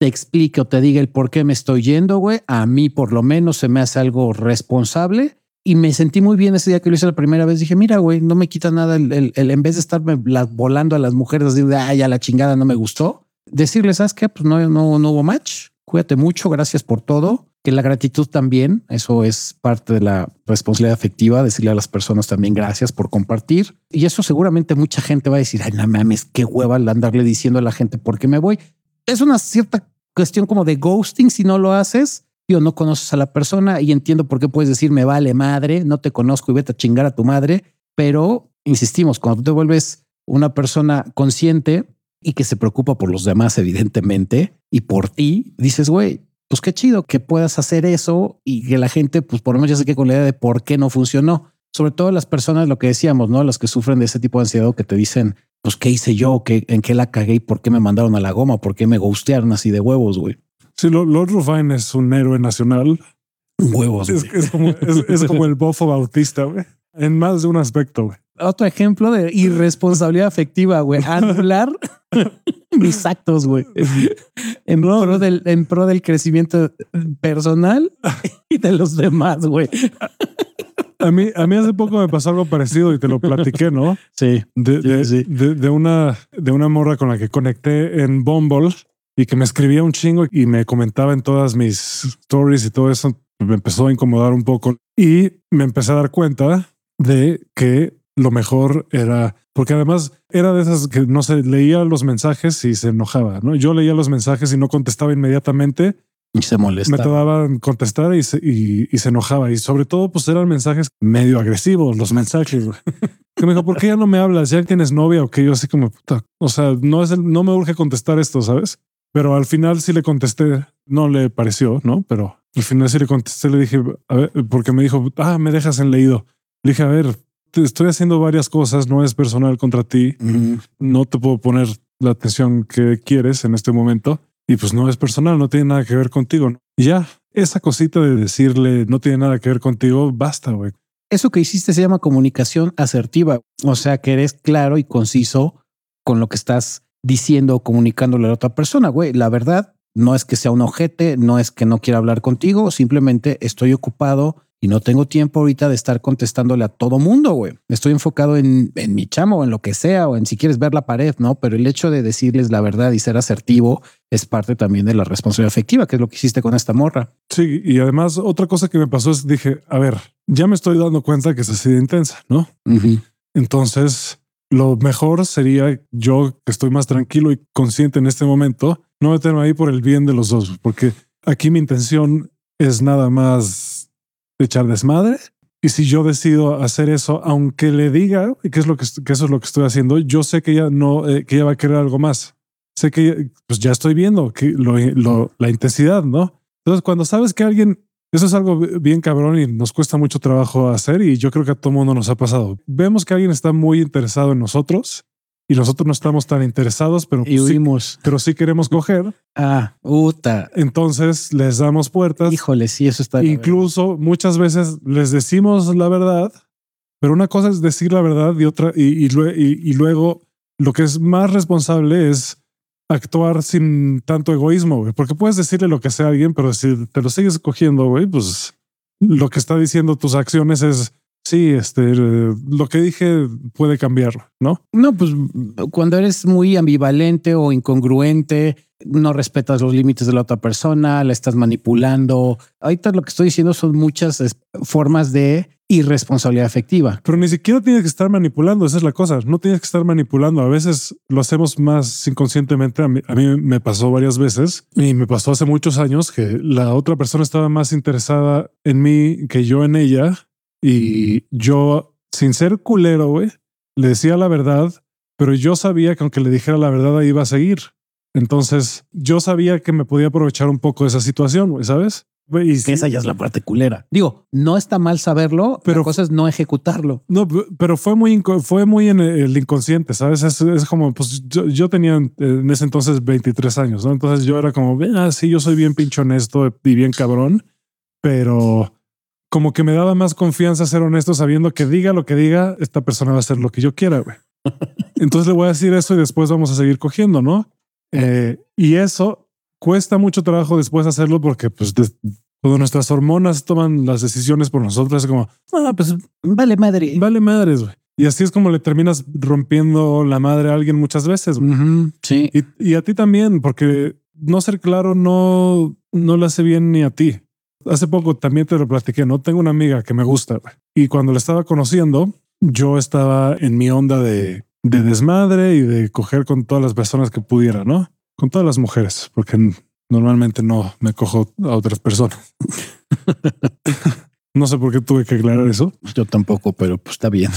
te explique o te diga el por qué me estoy yendo, güey, a mí por lo menos se me hace algo responsable y me sentí muy bien ese día que lo hice la primera vez. Dije, mira, güey, no me quita nada el, el- el- en vez de estarme la- volando a las mujeres, decir, ay, a la chingada no me gustó, decirles, ¿sabes qué? Pues no, no, no hubo match. Cuídate mucho. Gracias por todo. Que la gratitud también, eso es parte de la responsabilidad afectiva, decirle a las personas también gracias por compartir. Y eso seguramente mucha gente va a decir, ay, no mames, qué hueva andarle diciendo a la gente por qué me voy. Es una cierta cuestión como de ghosting si no lo haces. No conoces a la persona y entiendo por qué puedes decir me vale madre, no te conozco y vete a chingar a tu madre. Pero insistimos, cuando tú te vuelves una persona consciente y que se preocupa por los demás, evidentemente, y por ti, dices, güey, pues qué chido que puedas hacer eso y que la gente, pues por lo menos ya se quede con la idea de por qué no funcionó. Sobre todo las personas, lo que decíamos, ¿no? Las que sufren de ese tipo de ansiedad que te dicen, pues, ¿qué hice yo? ¿Qué, ¿En qué la cagué y por qué me mandaron a la goma? ¿Por qué me gustearon así de huevos, güey? Sí, Lord Rufine es un héroe nacional. Huevos. Es, es como, es, es como el bofo bautista, güey. En más de un aspecto, güey. Otro ejemplo de irresponsabilidad afectiva, güey. Anular mis actos, güey. En, pro del, en pro del crecimiento personal y de los demás, güey. A mí, a mí hace poco me pasó algo parecido y te lo platiqué, ¿no? Sí. De, de, Sí. de- de una, de una morra con la que conecté en Bumble y que me escribía un chingo y me comentaba en todas mis stories y todo eso. Me empezó a incomodar un poco y me empecé a dar cuenta de que lo mejor era, porque además era de esas que no se leía los mensajes y se enojaba, ¿no? Yo leía los mensajes y no contestaba inmediatamente Y se molesta. me tardaba en contestar y se, y, y se enojaba. Y sobre todo, pues eran mensajes medio agresivos, los mensajes. Que me dijo, ¿por qué ya no me hablas? ¿Ya tienes novia o qué? Yo así como, puta. O sea, no, es el- no me urge contestar esto, ¿sabes? Pero al final sí le contesté. No le pareció, ¿no? Pero al final sí le contesté. Le dije, a ver, porque me dijo, ah, me dejas en leído. Le dije, a ver, te estoy haciendo varias cosas, no es personal contra ti no te puedo poner la atención que quieres en este momento y pues no es personal, no tiene nada que ver contigo. Y ya, esa cosita de decirle no tiene nada que ver contigo, basta, güey. Eso que hiciste se llama comunicación asertiva. O sea, que eres claro y conciso con lo que estás diciendo o comunicándole a la otra persona, güey. La verdad no es que sea un ojete, no es que no quiera hablar contigo, simplemente estoy ocupado y no tengo tiempo ahorita de estar contestándole a todo mundo, güey. Estoy enfocado en, en mi chamo o en lo que sea o en si quieres ver la pared, ¿no? Pero el hecho de decirles la verdad y ser asertivo es parte también de la responsabilidad afectiva, que es lo que hiciste con esta morra. Sí, y además otra cosa que me pasó es dije, a ver, ya me estoy dando cuenta que es así de intensa, ¿no? Entonces, lo mejor sería yo que estoy más tranquilo y consciente en este momento, no meterme ahí por el bien de los dos, porque aquí mi intención es nada más echar desmadre. Y si yo decido hacer eso, aunque le diga que es lo que, eso es lo que estoy haciendo, yo sé que ella no, eh, que ella va a querer algo más. Sé que pues ya estoy viendo que lo- la intensidad, ¿no? Entonces, cuando sabes que alguien eso es algo bien cabrón y nos cuesta mucho trabajo hacer y yo creo que a todo mundo nos ha pasado. Vemos que alguien está muy interesado en nosotros y nosotros no estamos tan interesados, pero Y sí, huimos. pero sí queremos coger. Ah, puta. Entonces les damos puertas. Híjole, sí, eso está. Incluso muchas veces les decimos la verdad, pero una cosa es decir la verdad y otra y, y y- y luego lo que es más responsable es actuar sin tanto egoísmo, güey, porque puedes decirle lo que sea a alguien, pero si te lo sigues cogiendo, güey, pues lo que está diciendo tus acciones es sí, este, eh, lo que dije puede cambiar, ¿no? No, pues cuando eres muy ambivalente o incongruente, no respetas los límites de la otra persona, la estás manipulando. Ahorita lo que estoy diciendo son muchas formas de irresponsabilidad afectiva. Pero ni siquiera tienes que estar manipulando, esa es la cosa. No tienes que estar manipulando. A veces lo hacemos más inconscientemente. A mí, me pasó varias veces y me pasó hace muchos años que la otra persona estaba más interesada en mí que yo en ella. Y yo, sin ser culero, güey, le decía la verdad, pero yo sabía que aunque le dijera la verdad, iba a seguir. Entonces yo sabía que me podía aprovechar un poco de esa situación, ¿sabes? Sí- Esa ya es la parte culera. Digo, no está mal saberlo, pero la cosa es no ejecutarlo. No, pero fue muy, fue muy en el inconsciente, ¿sabes? Es, es como, pues yo, yo tenía en ese entonces 23 años, ¿no? Entonces yo era como, ah, sí, yo soy bien pinche honesto y bien cabrón, pero como que me daba más confianza ser honesto sabiendo que diga lo que diga, esta persona va a hacer lo que yo quiera, güey. Entonces le voy a decir eso y después vamos a seguir cogiendo, ¿no? Eh, y eso cuesta mucho trabajo después hacerlo porque pues de- cuando nuestras hormonas toman las decisiones por nosotros es como, Ah, pues vale madre. Vale madres, güey. Y así es como le terminas rompiendo la madre a alguien muchas veces. sí. Y, y a ti también, porque no ser claro no, no le hace bien ni a ti. Hace poco también te lo platiqué, ¿no? Tengo una amiga que me gusta y cuando la estaba conociendo, yo estaba en mi onda de, de desmadre y de coger con todas las personas que pudiera, ¿no? Con todas las mujeres, porque normalmente no me cojo a otras personas. no sé por qué tuve que aclarar eso. Yo tampoco, pero pues está bien.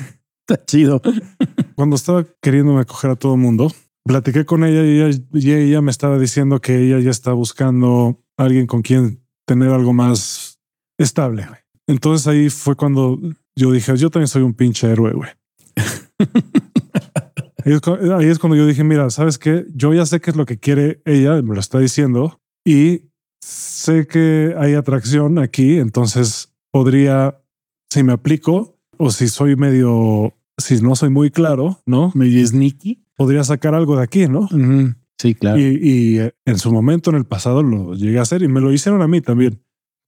está chido. cuando estaba queriéndome coger a todo el mundo, platiqué con ella y ella, y ella me estaba diciendo que ella ya está buscando a alguien con quien tener algo más estable. Entonces ahí fue cuando yo dije, yo también soy un pinche héroe, güey. Ahí es, ahí es cuando yo dije, mira, ¿sabes qué? Yo ya sé qué es lo que quiere ella, me lo está diciendo, y sé que hay atracción aquí, entonces podría, si me aplico, o si soy medio, si no soy muy claro, ¿no? Medio sneaky. Podría sacar algo de aquí, ¿no? Ujú. Sí, claro. Y, y, eh, en su momento, en el pasado, lo llegué a hacer y me lo hicieron a mí también.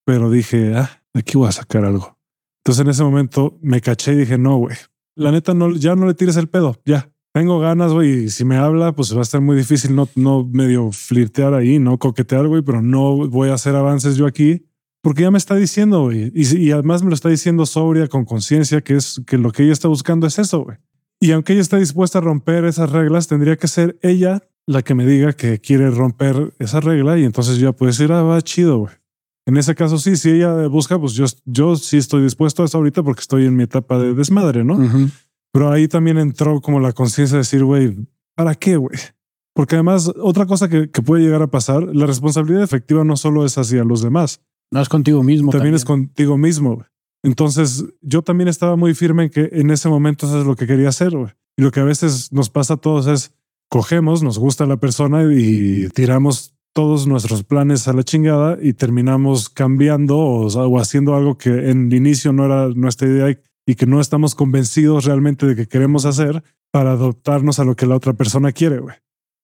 Pero dije, ah, aquí voy a sacar algo. Entonces en ese momento me caché y dije, no, güey, la neta, no, ya no le tires el pedo, ya. Tengo ganas, güey, y si me habla, pues va a estar muy difícil no, no medio flirtear ahí, no coquetear, güey, pero no voy a hacer avances yo aquí porque ya me está diciendo, güey. Y, además me lo está diciendo sobria, con conciencia, que es que lo que ella está buscando es eso, güey. Y aunque ella está dispuesta a romper esas reglas, tendría que ser ella la que me diga que quiere romper esa regla y entonces yo ya puedo decir, ah, va chido, güey. En ese caso, sí, si ella busca, pues yo, yo sí estoy dispuesto a eso ahorita porque estoy en mi etapa de desmadre, ¿no? Pero ahí también entró como la conciencia de decir, güey, ¿para qué, güey? Porque además, otra cosa que, que puede llegar a pasar, la responsabilidad efectiva no solo es hacia los demás, No es contigo mismo. también, es contigo mismo. Entonces, yo también estaba muy firme en que en ese momento eso es lo que quería hacer. güey. Y lo que a veces nos pasa a todos es cogemos, nos gusta la persona y tiramos todos nuestros planes a la chingada y terminamos cambiando o, o haciendo algo que en el inicio no era nuestra idea y, y que no estamos convencidos realmente de que queremos hacer para adoptarnos a lo que la otra persona quiere. güey.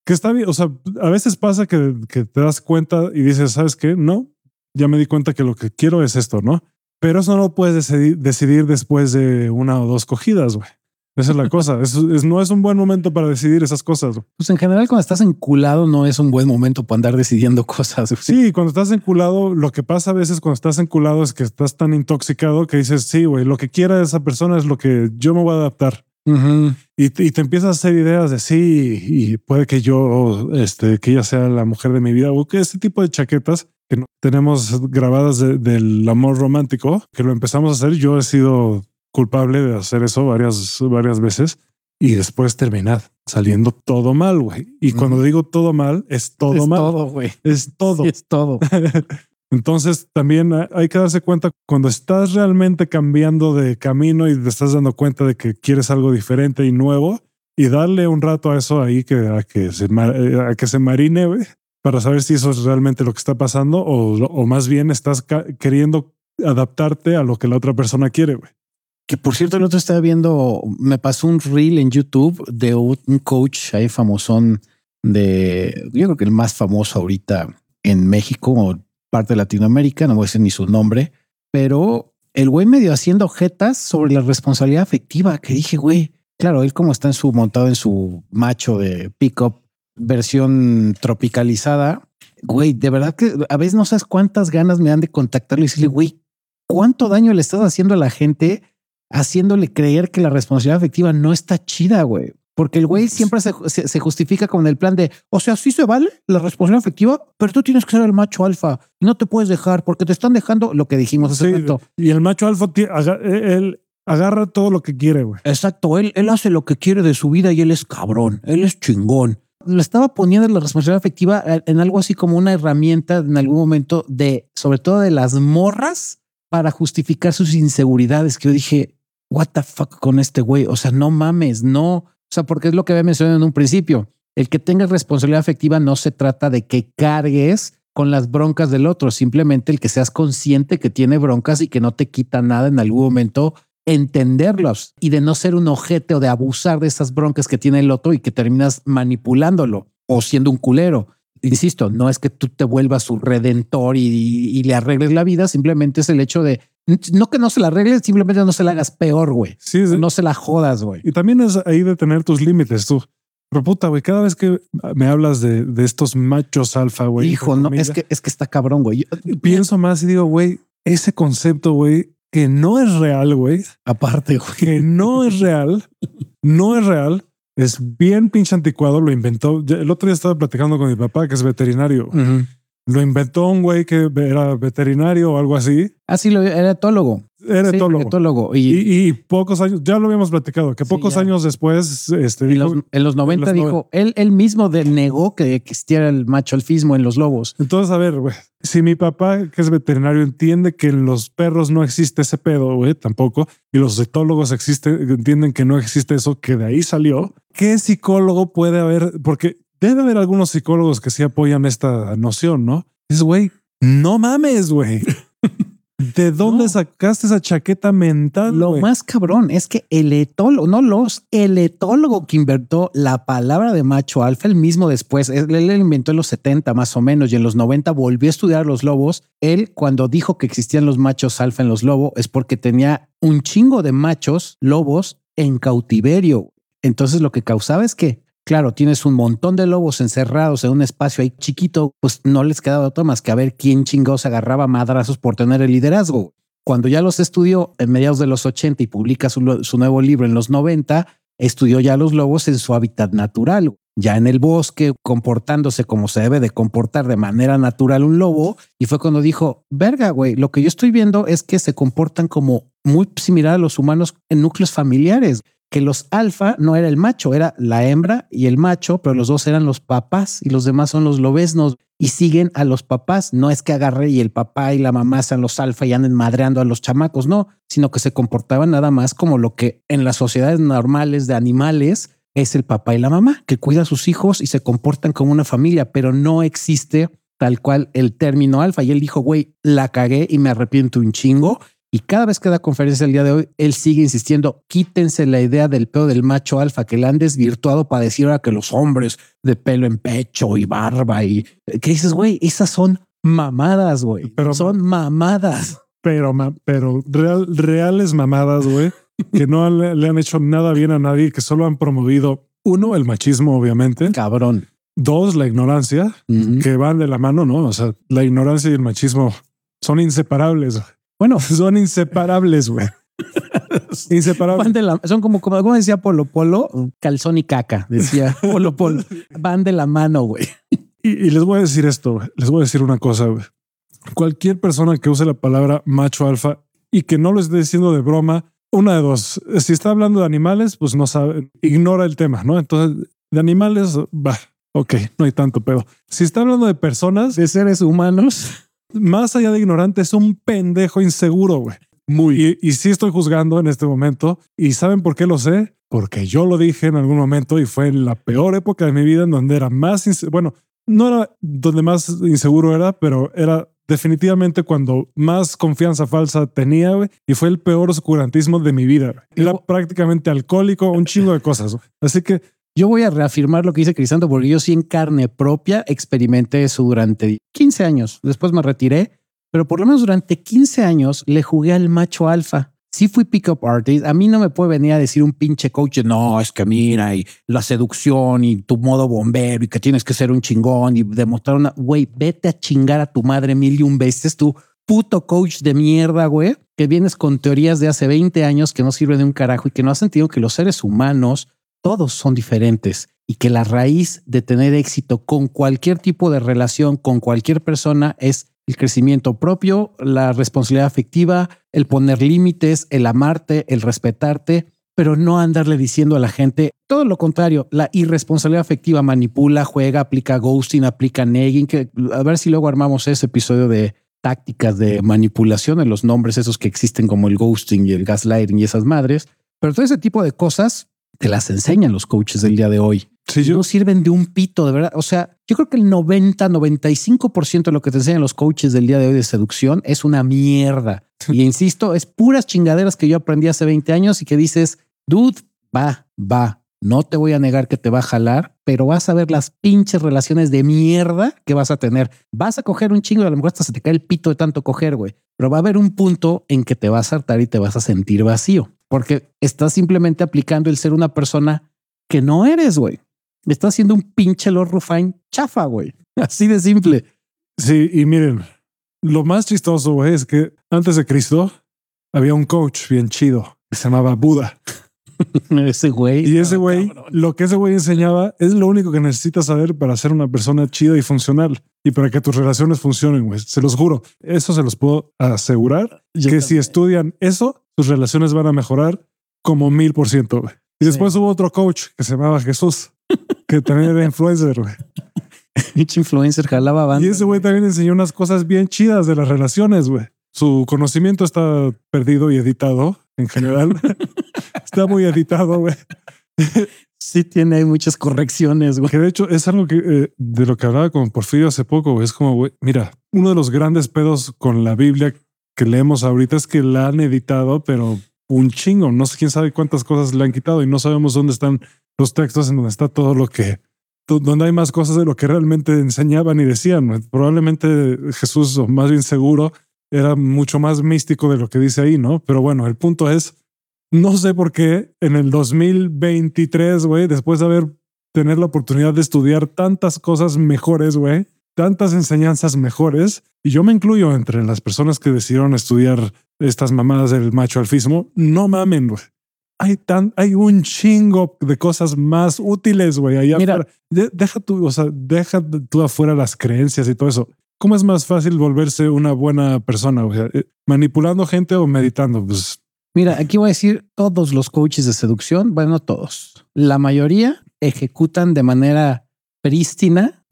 Que está bien. O sea, a veces pasa que, te das cuenta y dices, ¿sabes qué? No, ya me di cuenta que lo que quiero es esto, ¿no? Pero eso no lo puedes decidir, decidir después de una o dos cogidas, güey. Esa es la cosa. Es, es- no es un buen momento para decidir esas cosas. Pues en general, cuando estás enculado, no es un buen momento para andar decidiendo cosas. Sí, cuando estás enculado, lo que pasa a veces cuando estás enculado es que estás tan intoxicado que dices, sí, güey, lo que quiera esa persona es lo que yo me voy a adaptar. Y, te- y te empiezas a hacer ideas de sí, y puede que yo, este, que ella sea la mujer de mi vida, o que ese tipo de chaquetas que no- tenemos grabadas de- del amor romántico, que lo empezamos a hacer. Yo he sido culpable de hacer eso varias, varias veces y después terminar saliendo todo mal, güey. Y cuando digo todo mal, es todo es mal. todo, güey. Es todo. Sí, es todo. Entonces también ha- hay que darse cuenta cuando estás realmente cambiando de camino y te estás dando cuenta de que quieres algo diferente y nuevo y darle un rato a eso ahí que a que se eh, a que se marine güey, para saber si eso es realmente lo que está pasando o, o más bien estás queriendo adaptarte a lo que la otra persona quiere. güey. Que por cierto, el otro estaba viendo, me pasó un reel en YouTube de un coach ahí famosón de, yo creo que el más famoso ahorita en México o parte de Latinoamérica, no voy a decir ni su nombre, pero el güey medio haciendo jetas sobre la responsabilidad afectiva que dije, güey, claro, él como está en su montado en su macho de pickup versión tropicalizada, güey, de verdad que a veces no sabes cuántas ganas me dan de contactarlo y decirle, güey, cuánto daño le estás haciendo a la gente haciéndole creer que la responsabilidad afectiva no está chida, güey. Porque el güey siempre se, se- se justifica con el plan de, o sea, sí se vale la responsabilidad afectiva, pero tú tienes que ser el macho alfa y no te puedes dejar porque te están dejando lo que dijimos hace Sí, rato. y el macho alfa eh, él agarra todo lo que quiere. güey. Exacto, él, él hace lo que quiere de su vida y él es cabrón, él es chingón. Le estaba poniendo la responsabilidad afectiva eh, en algo así como una herramienta en algún momento de, sobre todo de las morras, para justificar sus inseguridades. Que yo dije, what the fuck con este güey? O sea, no mames, no. O sea, porque es lo que había mencionado en un principio. El que tengas responsabilidad afectiva no se trata de que cargues con las broncas del otro, simplemente el que seas consciente que tiene broncas y que no te quita nada en algún momento entenderlos y de no ser un ojete o de abusar de esas broncas que tiene el otro y que terminas manipulándolo o siendo un culero. Insisto, no es que tú te vuelvas su redentor y le arregles la vida, simplemente es el hecho de no que no se la arregles, simplemente no se la hagas peor, güey. Sí, No se la jodas, güey. Y también es ahí de tener tus límites tú. Pero puta, güey, cada vez que me hablas de, de estos machos alfa, güey. Hijo, no, es que es que está cabrón, güey. Pienso más y digo, güey, ese concepto, güey, que no es real, güey, aparte, güey. que no es real, no es real, es bien pinche anticuado, lo inventó. El otro día estaba platicando con mi papá, que es veterinario. Lo inventó un güey que era veterinario o algo así. Así lo era etólogo. Era Sí, etólogo. etólogo. Y, Y, y pocos años, ya lo habíamos platicado, que Sí, pocos ya. años después, este, en, dijo- los, en los 90 los dijo, él, él mismo negó que existiera el macho alfismo en los lobos. entonces, a ver, güey, si mi papá, que es veterinario, entiende que en los perros no existe ese pedo, güey, tampoco, y los etólogos existen, entienden que no existe eso, que de ahí salió, ¿qué psicólogo puede haber? Porque debe haber algunos psicólogos que sí apoyan esta noción, ¿no? Es, güey, no mames, güey. ¿De dónde No. sacaste esa chaqueta mental? Lo más cabrón es que el etólogo, no los, el etólogo que inventó la palabra de macho alfa, el mismo después, él, él la inventó en los 70 más o menos y en los 90 volvió a estudiar los lobos. Él cuando dijo que existían los machos alfa en los lobos es porque tenía un chingo de machos lobos en cautiverio. Entonces lo que causaba es que, claro, tienes un montón de lobos encerrados en un espacio ahí chiquito, pues no les quedaba otra más que a ver quién chingados agarraba madrazos por tener el liderazgo. Cuando ya los estudió en mediados de los 80 y publica su, su nuevo libro en los 90, estudió ya los lobos en su hábitat natural, ya en el bosque, comportándose como se debe de comportar de manera natural un lobo. Y fue cuando dijo, verga, güey, lo que yo estoy viendo es que se comportan como muy similar a los humanos en núcleos familiares que los alfa no era el macho, era la hembra y el macho, pero los dos eran los papás y los demás son los lobesnos y siguen a los papás. No es que agarre y el papá y la mamá sean los alfa y anden madreando a los chamacos, no, sino que se comportaban nada más como lo que en las sociedades normales de animales es el papá y la mamá, que cuida a sus hijos y se comportan como una familia, pero no existe tal cual el término alfa. Y él dijo, güey, la cagué y me arrepiento un chingo. Y cada vez que da conferencia el día de hoy, él sigue insistiendo, quítense la idea del pedo del macho alfa, que le han desvirtuado para decir ahora que los hombres de pelo en pecho y barba y que dices, güey, esas son mamadas, güey. Pero- son mamadas. pero, pero real, reales mamadas, güey, que no le, han hecho nada bien a nadie, que solo han promovido, uno, el machismo, obviamente, Cabrón. dos, la ignorancia, que van de la mano, ¿no? O sea, la ignorancia y el machismo son inseparables, Bueno, son inseparables, güey. inseparables. van de la, son como, como, como decía Polo Polo, calzón y caca, decía Polo Polo. Van de la mano, güey. Y, y les voy a decir esto, les voy a decir una cosa. güey. Cualquier persona que use la palabra macho alfa y que no lo esté diciendo de broma, una de dos. Si está hablando de animales, pues no sabe, ignora el tema, ¿no? Entonces, de animales, va, ok, no hay tanto pedo. Si está hablando de personas, De seres humanos. Más allá de ignorante, es un pendejo inseguro, güey. Muy. Y, y sí estoy juzgando en este momento. ¿Y saben por qué lo sé? Porque yo lo dije en algún momento y fue en la peor época de mi vida en donde era más, bueno, no era donde más inseguro era, pero era definitivamente cuando más confianza falsa tenía, güey. Y fue el peor oscurantismo de mi vida. güey. Era prácticamente alcohólico, un chingo de cosas. güey. Así que Yo voy a reafirmar lo que dice Crisanto porque yo sí en carne propia experimenté eso durante 15 años. Después me retiré, pero por lo menos durante 15 años le jugué al macho alfa. Sí fui pick-up artist. A mí no me puede venir a decir un pinche coach, no, es que mira, y la seducción y tu modo bombero y que tienes que ser un chingón y demostrar una... Güey, vete a chingar a tu madre mil y un veces tú, puto coach de mierda, güey, que vienes con teorías de hace 20 años que no sirven de un carajo y que no has sentido que los seres humanos todos son diferentes y que la raíz de tener éxito con cualquier tipo de relación con cualquier persona es el crecimiento propio, la responsabilidad afectiva, el poner límites, el amarte, el respetarte, pero no andarle diciendo a la gente todo lo contrario. La irresponsabilidad afectiva manipula, juega, aplica ghosting, aplica negging, a ver si luego armamos ese episodio de tácticas de manipulación en los nombres esos que existen como el ghosting y el gaslighting y esas madres. Pero todo ese tipo de cosas te las enseñan los coaches del día de hoy. si yo No sirven de un pito, de verdad. O sea, yo creo que el 90, 95% de lo que te enseñan los coaches del día de hoy de seducción es una mierda. Y insisto, es puras chingaderas que yo aprendí hace 20 años y que dices, dude, va, va. No te voy a negar que te va a jalar, pero vas a ver las pinches relaciones de mierda que vas a tener. Vas a coger un chingo, a lo mejor hasta se te cae el pito de tanto coger, güey. Pero va a haber un punto en que te vas a hartar y te vas a sentir vacío, porque estás simplemente aplicando el ser una persona que no eres, güey. Estás haciendo un pinche Lord Rufine chafa, güey. Así de simple. Sí, y miren, lo más chistoso, güey, es que antes de Cristo había un coach bien chido que se llamaba Buda. ese güey. Y ese güey, lo que ese güey enseñaba es lo único que necesitas saber para ser una persona chida y funcional y para que tus relaciones funcionen, güey. Se los juro. Eso se los puedo asegurar que si estudian eso, sus relaciones van a mejorar como mil por ciento. Y después hubo otro coach que se llamaba Jesús, que también era influencer, güey. influencer jalaba banda. Y ese güey también enseñó unas cosas bien chidas de las relaciones, güey. Su conocimiento está perdido y editado en general. está muy editado, güey. Sí, tiene muchas correcciones, güey. Que de hecho es algo que eh, de lo que hablaba con Porfirio hace poco. Güey. Es como, güey, mira, uno de los grandes pedos con la Biblia que leemos ahorita es que la han editado, pero un chingo. No sé quién sabe cuántas cosas le han quitado y no sabemos dónde están los textos en donde está todo lo que, donde hay más cosas de lo que realmente enseñaban y decían. Probablemente Jesús, o más bien seguro, era mucho más místico de lo que dice ahí, ¿no? Pero bueno, el punto es, no sé por qué en el 2023, güey, después de haber tener la oportunidad de estudiar tantas cosas mejores, güey, tantas enseñanzas mejores, y yo me incluyo entre las personas que decidieron estudiar estas mamadas del macho alfismo, no mamen, güey. Hay tan, hay un chingo de cosas más útiles, güey. Allá Mira, deja tú, o sea, deja tú afuera las creencias y todo eso. ¿Cómo es más fácil volverse una buena persona? Eh, ¿Manipulando gente o meditando? Pues Mira, aquí voy a decir todos los coaches de seducción, bueno, todos. La mayoría ejecutan de manera prístina,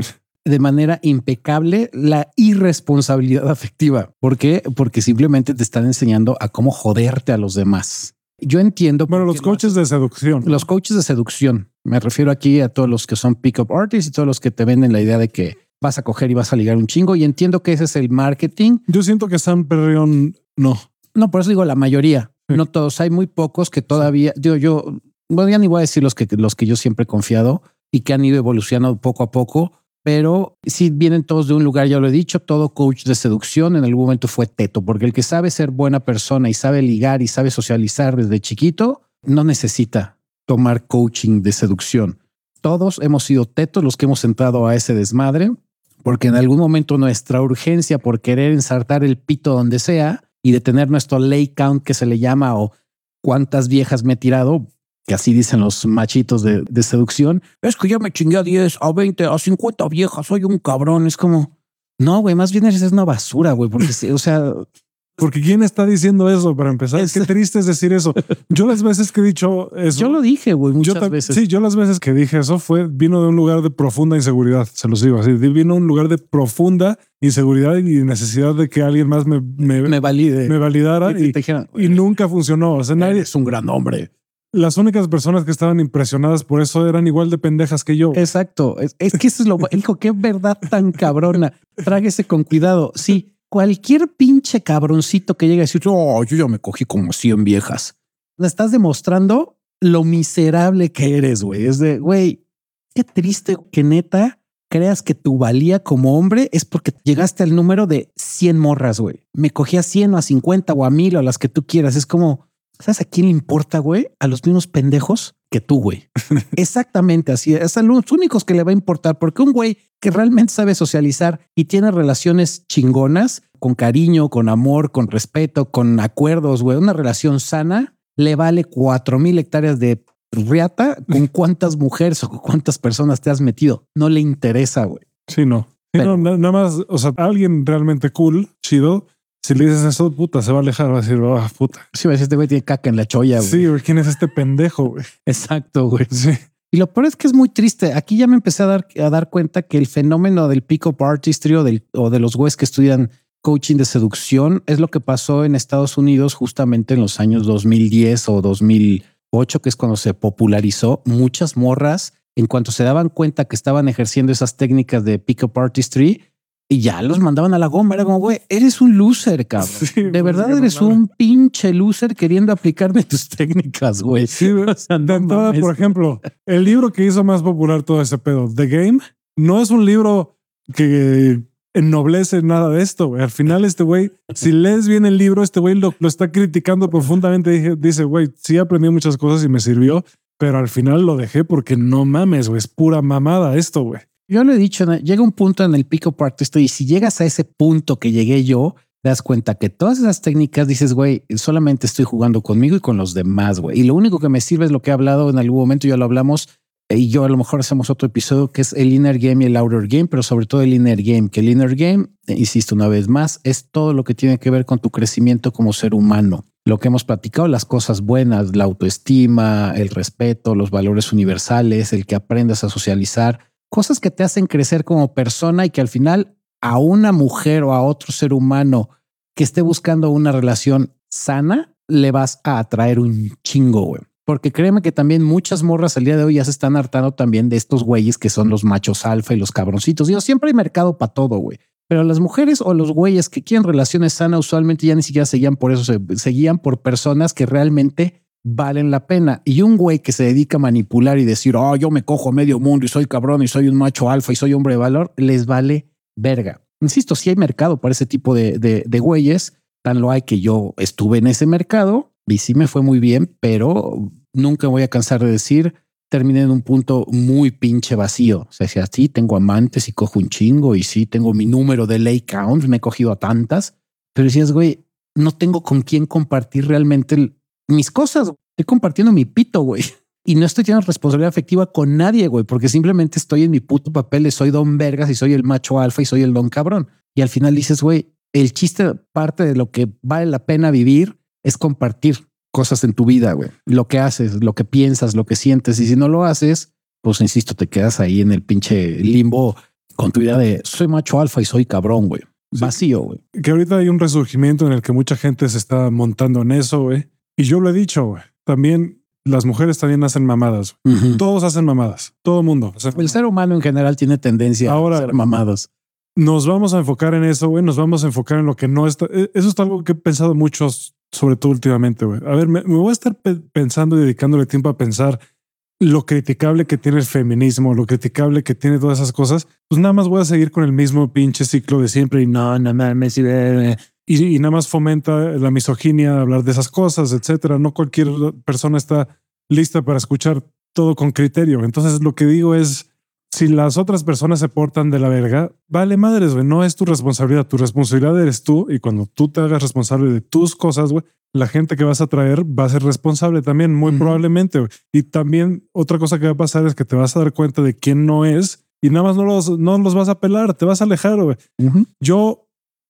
de manera impecable la irresponsabilidad afectiva. ¿Por qué? Porque simplemente te están enseñando a cómo joderte a los demás. Yo entiendo. Bueno, los coaches de seducción. Los coaches de seducción. Me refiero aquí a todos los que son pick-up artists y todos los que te venden la idea de que vas a coger y vas a ligar un chingo. Y entiendo que ese es el marketing. Yo siento que San Perrión no. No, por eso digo la mayoría, no todos. Hay muy pocos que todavía, digo yo, bueno, ya ni voy a decir los que, los que yo siempre he confiado y que han ido evolucionando poco a poco, pero si vienen todos de un lugar, ya lo he dicho, todo coach de seducción en algún momento fue teto, porque el que sabe ser buena persona y sabe ligar y sabe socializar desde chiquito, no necesita tomar coaching de seducción. Todos hemos sido tetos los que hemos entrado a ese desmadre porque en algún momento nuestra urgencia por querer ensartar el pito donde sea y de tener nuestro lay count que se le llama o cuántas viejas me he tirado, que así dicen los machitos de, seducción, es que yo me chingué a 10, a 20, a 50 viejas, soy un cabrón, es como, no, güey, más bien eres una basura, güey, porque, o sea, porque ¿quién está diciendo eso para empezar? Es, Qué triste es decir eso. Yo las veces que he dicho eso. Yo lo dije, güey, muchas veces. Sí, yo las veces que dije eso fue, vino de un lugar de profunda inseguridad, se los digo así. Vino de un lugar de profunda inseguridad y necesidad de que alguien más me, me, valide. Me validara y, y, nunca funcionó. O sea, nadie. Es un gran hombre. Las únicas personas que estaban impresionadas por eso eran igual de pendejas que yo. Exacto. Es, que eso es lo. Hijo, qué verdad tan cabrona. Tráguese con cuidado. Sí cualquier pinche cabroncito que llegue a decir, oh, yo ya me cogí como 100 viejas. Le estás demostrando lo miserable que eres, güey. Es de, güey, qué triste que neta creas que tu valía como hombre es porque llegaste al número de 100 morras, güey. Me cogí a 100 o a 50 o a 1000 o a las que tú quieras. Es como, ¿sabes a quién le importa, güey? A los mismos pendejos que tú, güey. Exactamente así. Es a los únicos que le va a importar porque un güey que realmente sabe socializar y tiene relaciones chingonas, con cariño, con amor, con respeto, con acuerdos, güey, una relación sana, le vale cuatro mil hectáreas de riata con cuántas mujeres o cuántas personas te has metido. No le interesa, güey. Sí, no. nada más, o sea, alguien realmente cool, chido, si le dices eso, puta, se va a alejar, va a decir, ah, puta. Sí, este güey tiene caca en la cholla, güey. Sí, güey, ¿quién es este pendejo, güey? Exacto, güey. Sí. Y lo peor es que es muy triste. Aquí ya me empecé a dar, a dar cuenta que el fenómeno del pick-up artistry o, del, o de los güeyes que estudian coaching de seducción es lo que pasó en Estados Unidos justamente en los años 2010 o 2008, que es cuando se popularizó. Muchas morras, en cuanto se daban cuenta que estaban ejerciendo esas técnicas de pick-up artistry, y ya los mandaban a la goma. Era como, güey, eres un loser, cabrón. de pues, verdad eres un pinche loser queriendo aplicarme tus técnicas, güey. Sí, por ejemplo, el libro que hizo más popular todo ese pedo, The Game, no es un libro que ennoblece nada de esto, güey. Al final este güey, si lees bien el libro, este güey lo, lo, está criticando profundamente. Dice, güey, sí aprendí muchas cosas y me sirvió, pero al final lo dejé porque no mames, güey. Es pura mamada esto, güey. Yo lo he dicho, llega un punto en el pico part esto y si llegas a ese punto que llegué yo, te das cuenta que todas esas técnicas dices, güey, solamente estoy jugando conmigo y con los demás, güey. Y lo único que me sirve es lo que he hablado en algún momento, ya lo hablamos, eh, y yo a lo mejor hacemos otro episodio que es el inner game y el outer game, pero sobre todo el inner game, que el inner game, eh, insisto una vez más, es todo lo que tiene que ver con tu crecimiento como ser humano. Lo que hemos platicado, las cosas buenas, la autoestima, el respeto, los valores universales, el que aprendas a socializar, cosas que te hacen crecer como persona y que al final a una mujer o a otro ser humano que esté buscando una relación sana, le vas a atraer un chingo, güey. Porque créeme que también muchas morras al día de hoy ya se están hartando también de estos güeyes que son los machos alfa y los cabroncitos. Digo, siempre hay mercado para todo, güey. Pero las mujeres o los güeyes que quieren relaciones sanas usualmente ya ni siquiera seguían por eso, se seguían por personas que realmente valen la pena. Y un güey que se dedica a manipular y decir, oh, yo me cojo medio mundo y soy cabrón y soy un macho alfa y soy hombre de valor, les vale verga. Insisto, si hay mercado para ese tipo de, de, güeyes, tan lo hay que yo estuve en ese mercado y sí me fue muy bien, pero nunca voy a cansar de decir, terminé en un punto muy pinche vacío. O sea, si así tengo amantes y cojo un chingo y sí tengo mi número de lay count, me he cogido a tantas, pero decías, güey, no tengo con quién compartir realmente mis cosas. Estoy compartiendo mi pito, güey y no estoy teniendo responsabilidad afectiva con nadie, güey, porque simplemente estoy en mi puto papel, soy don vergas y soy el macho alfa y soy el don cabrón. Y al final dices, güey, el chiste, parte de lo que vale la pena vivir es compartir cosas en tu vida, güey, lo que haces, lo que piensas, lo que sientes. Y si no lo haces, pues insisto, te quedas ahí en el pinche limbo con tu idea de soy macho alfa y soy cabrón, güey. Vacío, güey. Que ahorita hay un resurgimiento en el que mucha gente se está montando en eso, güey. Y yo lo he dicho, güey. También las mujeres también hacen mamadas. Todos hacen mamadas. Todo el mundo. el ser humano en general tiene tendencia a hacer mamadas. Nos vamos a enfocar en eso, güey. Nos vamos a enfocar en lo que no está. E, eso es algo que he pensado mucho, sobre todo últimamente, güey. A ver, me, voy a estar pensando y dedicándole tiempo a pensar lo criticable que tiene el feminismo, lo criticable que tiene todas esas cosas. Pues nada más voy a seguir con el mismo pinche ciclo de siempre y no, no mames, y, y nada más fomenta la misoginia, hablar de esas cosas, etcétera. No cualquier persona está lista para escuchar todo con criterio. Entonces lo que digo es, si las otras personas se portan de la verga, vale madres, güey, no es tu responsabilidad, tu responsabilidad eres tú y cuando tú te hagas responsable de tus cosas, güey, la gente que vas a traer va a ser responsable también, muy probablemente. Y también otra cosa que va a pasar es que te vas a dar cuenta de quién no es y nada más no los, no los vas a pelar, te vas a alejar. Yo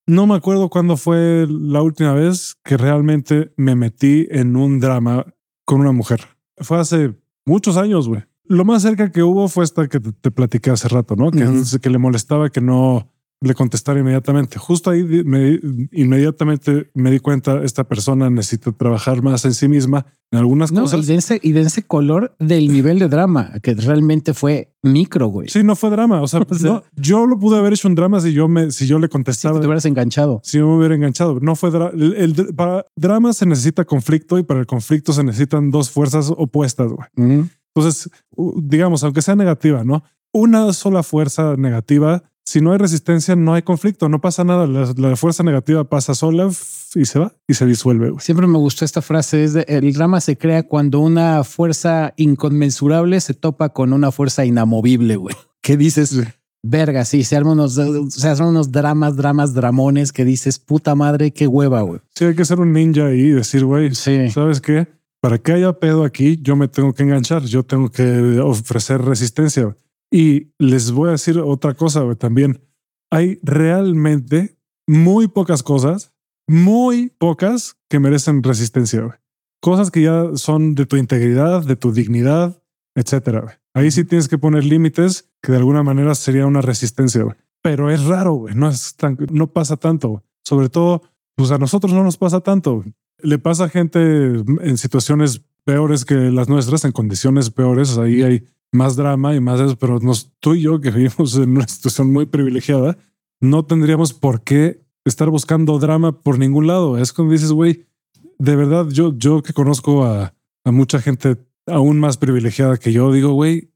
no me acuerdo cuándo fue la última vez que realmente me metí en un drama con una mujer. Fue hace muchos años, güey. Lo más cerca que hubo fue esta que te, te platiqué hace rato, ¿no? Que, que le molestaba que no le contestar inmediatamente. Justo ahí me, inmediatamente me di cuenta, esta persona necesita trabajar más en sí misma en algunas cosas. Y de, ese, y de ese color del nivel de drama, que realmente fue micro, güey. Sí, no fue drama. O sea, yo lo pude haber hecho un drama si yo me, si yo le contestaba. Si te hubieras enganchado. Si yo me hubiera enganchado. No fue drama. Para drama se necesita conflicto y para el conflicto se necesitan dos fuerzas opuestas, güey. Entonces, digamos, aunque sea negativa, ¿no? Una sola fuerza negativa si no hay resistencia, no hay conflicto, no pasa nada. La, fuerza negativa pasa sola y se va y se disuelve. Siempre me gustó esta frase: es de, el drama se crea cuando una fuerza inconmensurable se topa con una fuerza inamovible. Güey, ¿qué dices? Verga, sí, se arman unos, se unos dramas, dramas, dramones que dices puta madre, qué hueva. Güey, sí, hay que ser un ninja ahí y decir, güey, sí. ¿sabes qué? Para que haya pedo aquí, yo me tengo que enganchar, yo tengo que ofrecer resistencia. Y les voy a decir otra cosa también. Hay realmente muy pocas cosas, muy pocas que merecen resistencia. Cosas que ya son de tu integridad, de tu dignidad, etcétera. Ahí sí tienes que poner límites que de alguna manera sería una resistencia. Pero es raro, no es tan, no pasa tanto. Sobre todo, pues a nosotros no nos pasa tanto. Le pasa a gente en situaciones peores que las nuestras, en condiciones peores. Ahí hay más drama y más eso, pero nos, tú y yo que vivimos en una situación muy privilegiada, no tendríamos por qué estar buscando drama por ningún lado. Es cuando dices, güey, de verdad, yo, yo que conozco a, a mucha gente aún más privilegiada que yo, digo, güey,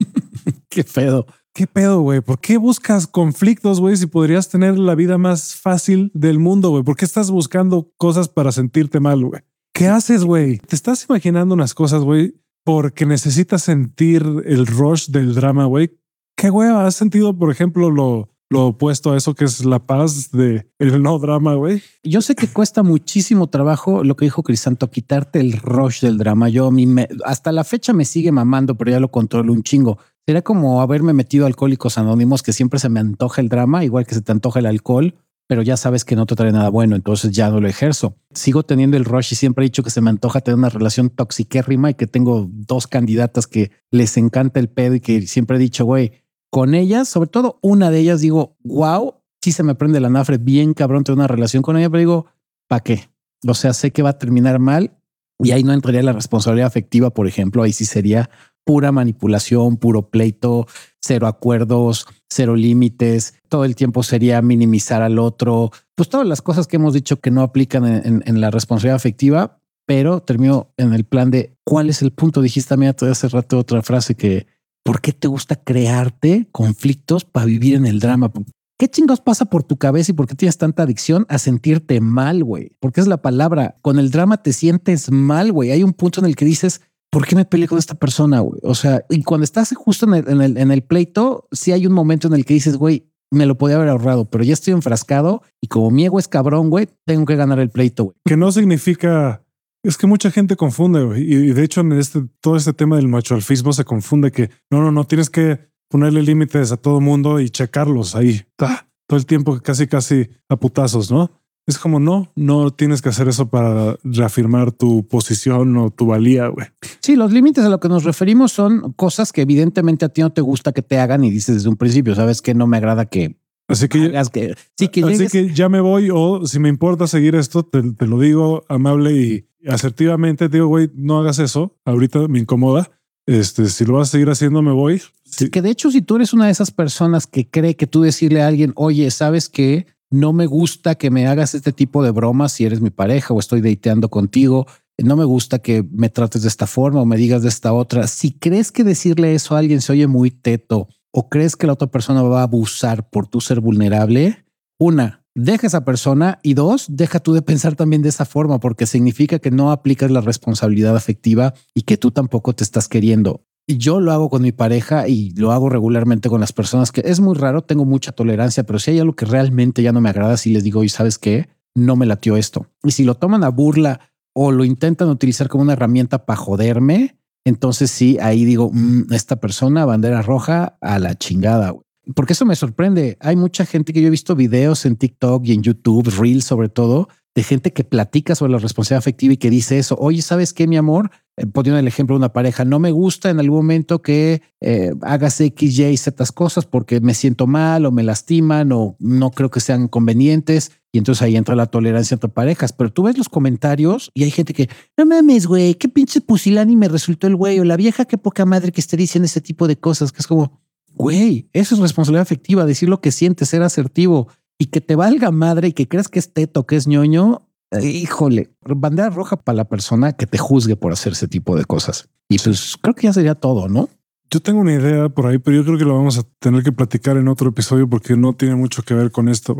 qué pedo. ¿Qué pedo, güey? ¿Por qué buscas conflictos, güey, si podrías tener la vida más fácil del mundo, güey? ¿Por qué estás buscando cosas para sentirte mal, güey? ¿Qué haces, güey? ¿Te estás imaginando unas cosas, güey, porque necesitas sentir el rush del drama, güey. Qué hueva, has sentido, por ejemplo, lo, lo opuesto a eso que es la paz de el no drama, güey. Yo sé que cuesta muchísimo trabajo lo que dijo Crisanto, quitarte el rush del drama. Yo mí me, hasta la fecha me sigue mamando, pero ya lo controlo un chingo. Sería como haberme metido Alcohólicos Anónimos, que siempre se me antoja el drama, igual que se te antoja el alcohol, pero ya sabes que no te trae nada bueno, entonces ya no lo ejerzo. Sigo teniendo el rush y siempre he dicho que se me antoja tener una relación toxiquérrima y que tengo dos candidatas que les encanta el pedo y que siempre he dicho, güey, con ellas, sobre todo una de ellas, digo, wow, sí se me prende la nafre bien cabrón tener una relación con ella, pero digo, ¿para qué? O sea, sé que va a terminar mal y ahí no entraría la responsabilidad afectiva, por ejemplo, ahí sí sería pura manipulación, puro pleito, cero acuerdos, cero límites, todo el tiempo sería minimizar al otro, pues todas las cosas que hemos dicho que no aplican en, la responsabilidad afectiva, pero termino en el plan de cuál es el punto. Dijiste también hace rato otra frase que ¿por qué te gusta crearte conflictos para vivir en el drama? ¿Qué chingos pasa por tu cabeza y por qué tienes tanta adicción a sentirte mal, güey? Porque es la palabra. Con el drama te sientes mal, güey. Hay un punto en el que dices, ¿por qué me peleé con esta persona? Güey? O sea, y cuando estás justo en el, en el, pleito, sí hay un momento en el que dices, güey, me lo podía haber ahorrado, pero ya estoy enfrascado y como mi ego es cabrón, güey, tengo que ganar el pleito. Güey. Que no significa es que mucha gente confunde güey. y de hecho en este todo este tema del macho alfismo se confunde que no, no, no tienes que ponerle límites a todo mundo y checarlos ahí todo el tiempo, casi, casi a putazos, no? Es como no, no tienes que hacer eso para reafirmar tu posición o tu valía, güey. Sí, los límites a lo que nos referimos son cosas que evidentemente a ti no te gusta que te hagan y dices desde un principio, sabes que no me agrada que Así que, que, sí, que, así que ya me voy o si me importa seguir esto, te, lo digo amable y asertivamente. Digo, güey, no hagas eso. Ahorita me incomoda. Este, si lo vas a seguir haciendo, me voy. Sí. Que de hecho, si tú eres una de esas personas que cree que tú decirle a alguien, oye, sabes que no me gusta que me hagas este tipo de bromas si eres mi pareja o estoy dateando contigo. No me gusta que me trates de esta forma o me digas de esta otra. Si crees que decirle eso a alguien se oye muy teto o crees que la otra persona va a abusar por tu ser vulnerable, una, deja esa persona y dos, deja tú de pensar también de esa forma porque significa que no aplicas la responsabilidad afectiva y que tú tampoco te estás queriendo. Yo lo hago con mi pareja y lo hago regularmente con las personas que es muy raro, tengo mucha tolerancia, pero si hay algo que realmente ya no me agrada, si les digo, y sabes qué, no me latió esto. Y si lo toman a burla o lo intentan utilizar como una herramienta para joderme, entonces sí, ahí digo, mm, esta persona, bandera roja, a la chingada. Porque eso me sorprende. Hay mucha gente que yo he visto videos en TikTok y en YouTube, Reels sobre todo, de gente que platica sobre la responsabilidad afectiva y que dice eso. Oye, ¿sabes qué, mi amor? Eh, poniendo el ejemplo de una pareja, no me gusta en algún momento que eh, hagas X, Y, Z cosas porque me siento mal o me lastiman o no creo que sean convenientes. Y entonces ahí entra la tolerancia entre parejas. Pero tú ves los comentarios y hay gente que, no mames, güey, qué pinche pusilani me resultó el güey o la vieja, qué poca madre que esté diciendo ese tipo de cosas, que es como, güey, eso es responsabilidad afectiva, decir lo que sientes, ser asertivo y que te valga madre y que creas que es teto, que es ñoño, eh, híjole, bandera roja para la persona que te juzgue por hacer ese tipo de cosas. Y pues creo que ya sería todo, ¿no? Yo tengo una idea por ahí, pero yo creo que lo vamos a tener que platicar en otro episodio porque no tiene mucho que ver con esto.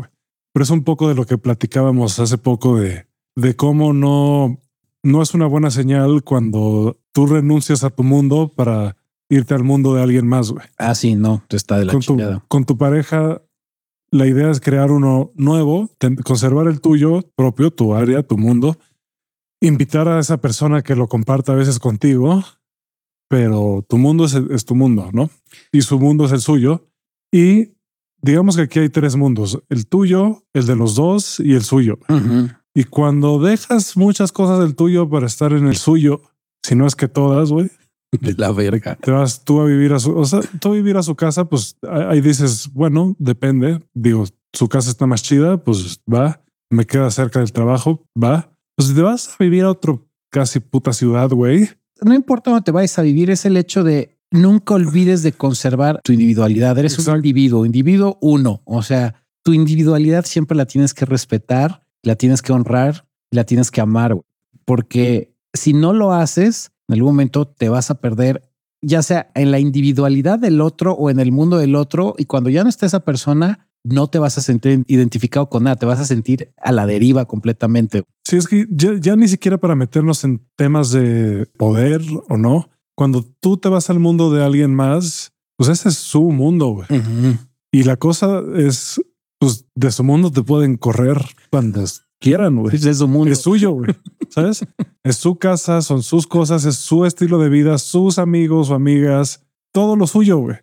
Pero es un poco de lo que platicábamos hace poco de, de cómo no, no es una buena señal cuando tú renuncias a tu mundo para irte al mundo de alguien más. Güey. Ah, sí, no, está de la con chingada. con tu pareja la idea es crear uno nuevo, conservar el tuyo propio, tu área, tu mundo, invitar a esa persona que lo comparta a veces contigo, pero tu mundo es, tu mundo, ¿no? Y su mundo es el suyo. Y digamos que aquí hay tres mundos, el tuyo, el de los dos y el suyo. Y cuando dejas muchas cosas del tuyo para estar en el suyo, si no es que todas, güey, de la verga. Te vas tú a vivir a su, o sea, tú a vivir a su casa, pues ahí dices, bueno, depende. Digo, su casa está más chida, pues va, me queda cerca del trabajo, va. Pues te vas a vivir a otro casi puta ciudad, güey. No importa dónde te vayas a vivir, es el hecho de nunca olvides de conservar tu individualidad. Eres un individuo, individuo uno. O sea, tu individualidad siempre la tienes que respetar, la tienes que honrar, la tienes que amar, porque si no lo haces, en algún momento te vas a perder, ya sea en la individualidad del otro o en el mundo del otro. Y cuando ya no esté esa persona, no te vas a sentir identificado con nada, te vas a sentir a la deriva completamente. Sí, es que ya, ni siquiera para meternos en temas de poder o no, cuando tú te vas al mundo de alguien más, pues ese es su mundo. güey. Y la cosa es, pues de su mundo te pueden correr cuando quieran, güey. Es su mundo. Es suyo, güey. ¿Sabes? es su casa, son sus cosas, es su estilo de vida, sus amigos o amigas, todo lo suyo, güey.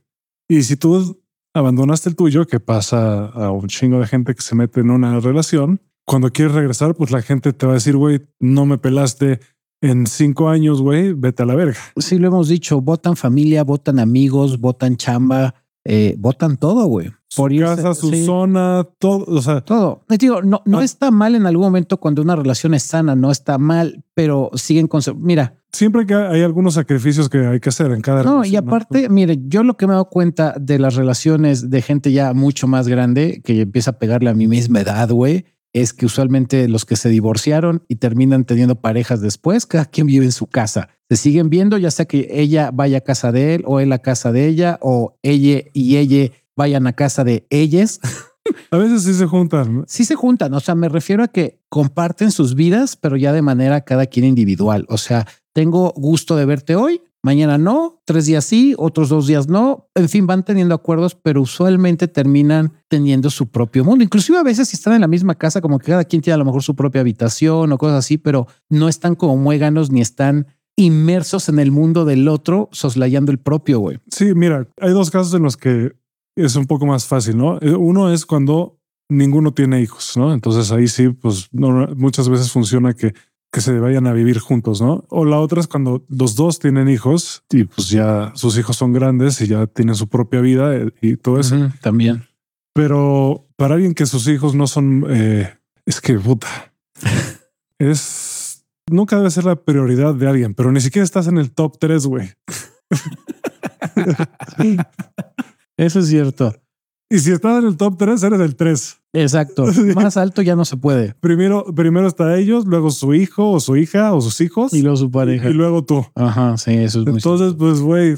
Y si tú abandonaste el tuyo, que pasa a un chingo de gente que se mete en una relación, cuando quieres regresar, pues la gente te va a decir, güey, no me pelaste en cinco años, güey, vete a la verga. Sí, lo hemos dicho, votan familia, votan amigos, votan chamba, eh, votan todo, güey. Su casa, su sí. zona, todo, o sea, Todo. Les digo, no, no Ah. está mal en algún momento cuando una relación es sana, no está mal, pero siguen con... Mira, siempre que hay algunos sacrificios que hay que hacer en cada No, y aparte, mire, yo lo que me he dado cuenta de las relaciones de gente ya mucho más grande que empieza a pegarle a mi misma edad, güey, es que usualmente los que se divorciaron y terminan teniendo parejas después, cada quien vive en su casa. Se siguen viendo, ya sea que ella vaya a casa de él o él a casa de ella o ella y ella vayan a casa de ellas. A veces sí se juntan. ¿no? Sí se juntan, o sea, me refiero a que comparten sus vidas, pero ya de manera cada quien individual. O sea, tengo gusto de verte hoy, mañana no, tres días sí, otros dos días no. En fin, van teniendo acuerdos, pero usualmente terminan teniendo su propio mundo. Inclusive a veces si están en la misma casa, como que cada quien tiene a lo mejor su propia habitación o cosas así, pero no están como muéganos ni están inmersos en el mundo del otro, soslayando el propio, güey. Sí, mira, hay dos casos en los que es un poco más fácil, ¿no? Eh, Uno es cuando ninguno tiene hijos, ¿no? Entonces ahí sí, pues no, muchas veces funciona que, que se vayan a vivir juntos, ¿no? O la otra es cuando los dos tienen hijos y pues ya sus hijos son grandes y ya tienen su propia vida eh, y todo eso. También. Pero para alguien que sus hijos no son, eh, es que puta, es nunca debe ser la prioridad de alguien, pero ni siquiera estás en el top 3, güey. Eso es cierto. Y si estás en el top 3, eres el 3. Exacto. Más alto ya no se puede. Primero, primero está ellos, luego su hijo o su hija o sus hijos Y luego su pareja. y luego tú. Ajá, sí, eso es muy Entonces, pues, güey,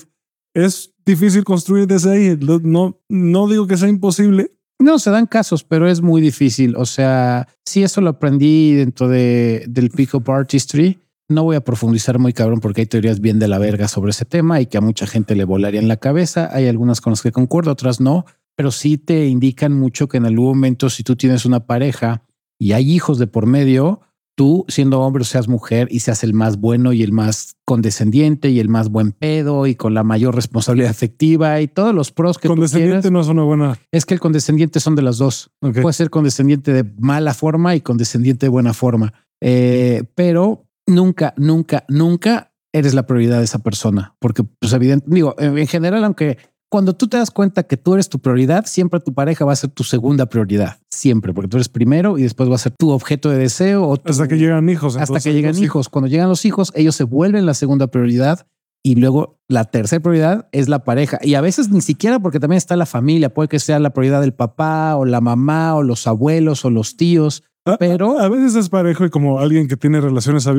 es difícil construir desde ahí. No- No, digo que sea imposible. No, se dan casos, pero es muy difícil. O sea, sí, eso lo aprendí dentro de, del Pick-up Artistry. No voy a profundizar muy cabrón porque hay teorías bien de la verga sobre ese tema y que a mucha gente le volaría en la cabeza. Hay algunas con las que concuerdo, otras no, pero sí te indican mucho que en algún momento, si tú tienes una pareja y hay hijos de por medio, tú siendo hombre o seas mujer y seas el más bueno y el más condescendiente y el más buen pedo y con la mayor responsabilidad afectiva y todos los pros que tú Condescendiente quieras. no es una buena. Es que el condescendiente son de las dos. Ok. Puede ser condescendiente de mala forma y condescendiente de buena forma. Eh, pero nunca, nunca, nunca eres la prioridad de esa persona. Porque, pues, evidente, digo, en general, aunque cuando tú te das cuenta que tú eres tu prioridad, siempre tu pareja va a ser tu segunda prioridad. Siempre, porque tú eres primero y después va a ser tu objeto de deseo o tu- hasta que llegan hijos. hasta que llegan sí. hijos. Cuando llegan los hijos, ellos se vuelven la segunda prioridad y luego la tercera prioridad es la pareja. Y a veces ni siquiera porque también está la familia. Puede que sea la prioridad del papá o la mamá o los abuelos o los tíos. Ah, Pero A veces es parejo y como alguien que tiene relaciones ah,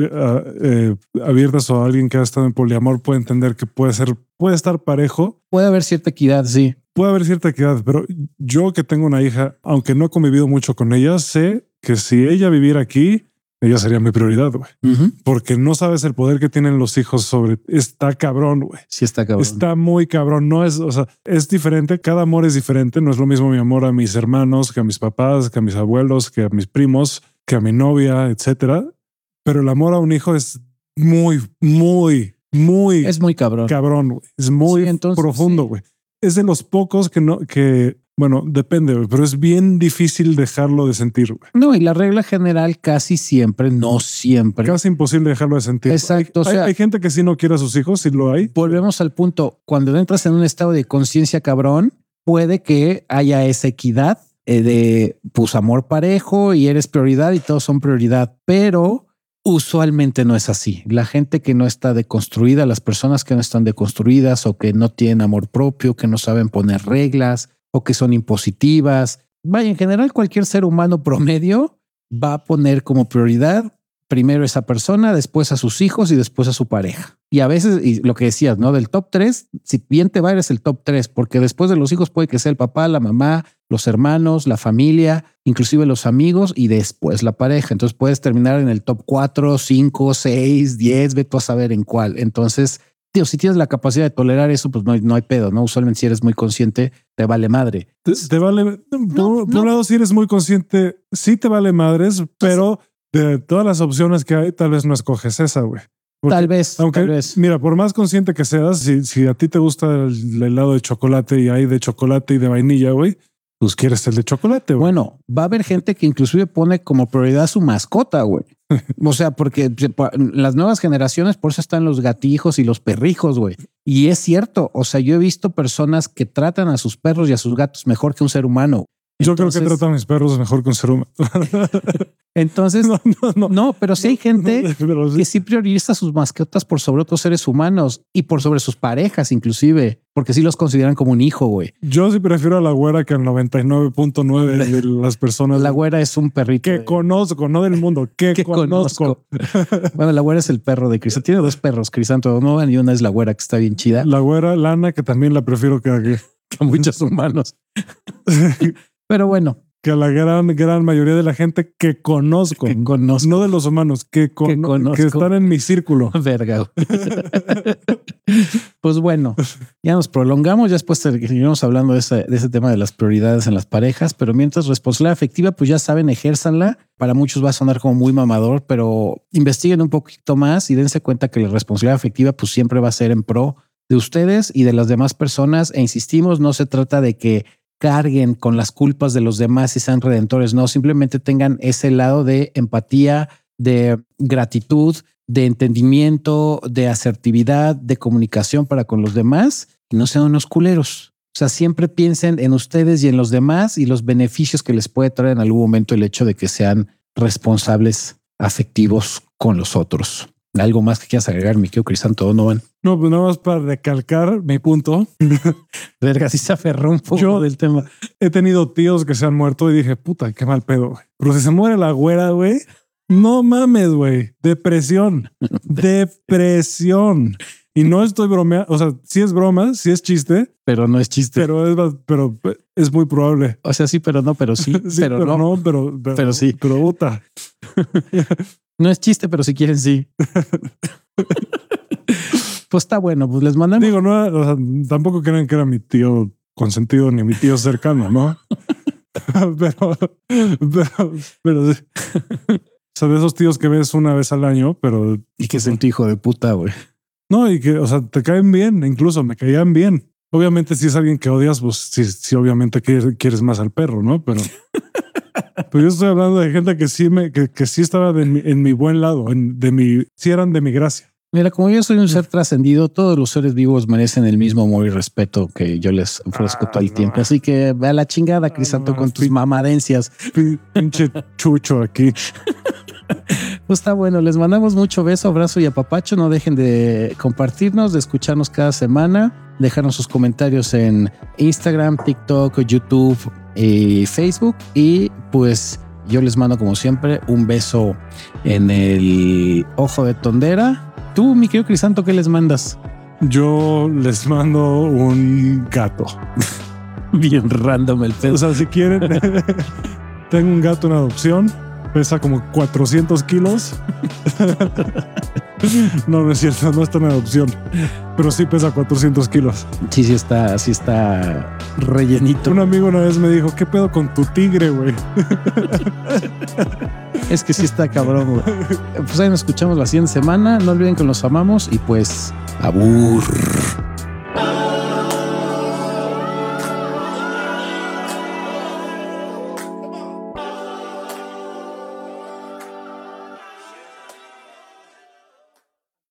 eh, abiertas o alguien que ha estado en poliamor puede entender que puede ser, puede estar parejo. puede haber cierta equidad. Sí. Puede haber cierta equidad, pero yo que tengo una hija, aunque no he convivido mucho con ella, sé que si ella viviera aquí, ella sería mi prioridad, güey. Ujú. Porque no sabes el poder que tienen los hijos sobre... Está cabrón, güey. Sí, está cabrón. Está muy cabrón. No es, o sea, es diferente. Cada amor es diferente. No es lo mismo mi amor a mis hermanos, que a mis papás, que a mis abuelos, que a mis primos, que a mi novia, etcétera. Pero el amor a un hijo es muy, muy, muy Es muy cabrón. cabrón. güey. Es muy Sí, entonces, profundo, sí. güey. Es de los pocos que no, que, bueno, depende, pero es bien difícil dejarlo de sentir. No, y la regla general casi siempre, no siempre. Casi imposible dejarlo de sentir. Exacto, Hay, o sea- hay gente que sí no quiere a sus hijos, sí lo hay. Volvemos al punto. Cuando entras en un estado de conciencia cabrón, puede que haya esa equidad eh, de pues amor parejo y eres prioridad y todos son prioridad, pero usualmente no es así. La gente que no está deconstruida, las personas que no están deconstruidas o que no tienen amor propio, que no saben poner reglas que son impositivas. Vaya, en general cualquier ser humano promedio va a poner como prioridad primero esa persona, después a sus hijos y después a su pareja. Y a veces, y lo que decías, ¿no? Del top 3, si bien te va, eres el top 3, porque después de los hijos puede que sea el papá, la mamá, los hermanos, la familia, inclusive los amigos y después la pareja. Entonces puedes terminar en el top 4, 5, 6, 10, ve tú a saber en cuál. Entonces si tienes la capacidad de tolerar eso, pues no hay, no hay pedo, ¿no? Usualmente si eres muy consciente, te vale madre. Te, te vale, por, por no. un lado, si eres muy consciente, sí te vale madres, pero de todas las opciones que hay, tal vez no escoges esa, güey. Porque Tal vez, Aunque, tal vez. mira, por más consciente que seas, si, si a ti te gusta el, helado de chocolate y hay de chocolate y de vainilla, güey, pues quieres el de chocolate, güey. Bueno, va a haber gente que inclusive pone como prioridad su mascota, güey. O sea, porque las nuevas generaciones, por eso están los gatijos y los perrijos, güey. Y es cierto, o sea, yo he visto personas que tratan a sus perros y a sus gatos mejor que un ser humano. Yo creo que trato a mis perros mejor que un ser humano. Entonces, no, no, no. no, pero sí hay gente No, pero sí. que sí prioriza sus mascotas por sobre otros seres humanos y por sobre sus parejas, inclusive, porque sí los consideran como un hijo, güey. Yo sí prefiero a la güera que al 99.9 de las personas La güera es un perrito. que conozco, no del mundo, que, que conozco. conozco. bueno, la güera es el perro de Crisanto. Tiene dos perros, Crisanto Donovan, y una es la güera que está bien chida. La güera Lana, que también la prefiero que, que, que muchos humanos. Pero bueno, que a la gran, gran mayoría de la gente que conozco. que conozco. No de los humanos, que, con- Que conozco. que están en mi círculo. Verga. pues bueno, ya nos prolongamos. Ya después seguiremos hablando de ese, de ese tema de las prioridades en las parejas. Pero mientras responsabilidad afectiva, pues ya saben, ejérzanla. Para muchos va a sonar como muy mamador, pero investiguen un poquito más y dense cuenta que la responsabilidad afectiva, pues siempre va a ser en pro de ustedes y de las demás personas. E insistimos, no se trata de que carguen con las culpas de los demás y sean redentores. No, simplemente tengan ese lado de empatía, de gratitud, de entendimiento, de asertividad, de comunicación para con los demás y no sean unos culeros. O sea, siempre piensen en ustedes y en los demás y los beneficios que les puede traer en algún momento el hecho de que sean responsables afectivos con los otros. Algo más que quieras agregar, mi querido Crisanto Donovan. No, pues nada más para recalcar mi punto. Verga, sí se aferró un poco Yo- del tema. He tenido tíos que se han muerto y dije, puta, qué mal pedo. güey. Pero si se muere la güera, güey, no mames, güey. Depresión. Depresión. Y no estoy bromeando. O sea, sí es broma, sí es chiste, Pero no es chiste. pero es, pero es muy probable. o sea, sí, pero no, pero sí, Sí, pero, no. pero, pero, Pero sí. Pero puta. No es chiste, pero si quieren, sí. pues está bueno, pues les mandamos. Digo, no, o sea, tampoco crean que era mi tío consentido ni mi tío cercano, ¿no? pero, pero, pero, sí. o sea, de esos tíos que ves una vez al año, pero y que es el tu hijo de puta, güey. no, y que, o sea, te caen bien, incluso me caían bien. Obviamente, si es alguien que odias, pues sí, sí obviamente quieres, quieres más al perro, ¿no? Pero, pero yo estoy hablando de gente que sí me, que, que sí estaba de mi- en mi buen lado, en- de mi, sí eran de mi gracia. Mira, como yo soy un ser trascendido, todos los seres vivos merecen el mismo amor y respeto que yo les ofrezco Ah, todo el no. tiempo. Así que ve a la chingada, Crisanto, no, con tus mamadencias. Pin- Pinche chucho aquí. Pues está bueno, les mandamos mucho beso, abrazo y apapacho. No dejen de compartirnos, de escucharnos cada semana, dejarnos sus comentarios en Instagram, TikTok, YouTube y Facebook. Y pues yo les mando como siempre un beso en el ojo de tondera. Tú, mi querido Crisanto, ¿qué les mandas? Yo les mando un gato. Bien random el pedo. O sea, si quieren, tengo un gato en adopción, pesa como 400 kilos. no, no es cierto, no está en adopción, pero sí pesa 400 kilos. Sí, sí está, sí está rellenito. Un amigo una vez me dijo, ¿qué pedo con tu tigre, güey? Es que sí está cabrón, güey. Pues ahí nos escuchamos la siguiente semana. No olviden que los amamos y pues abur.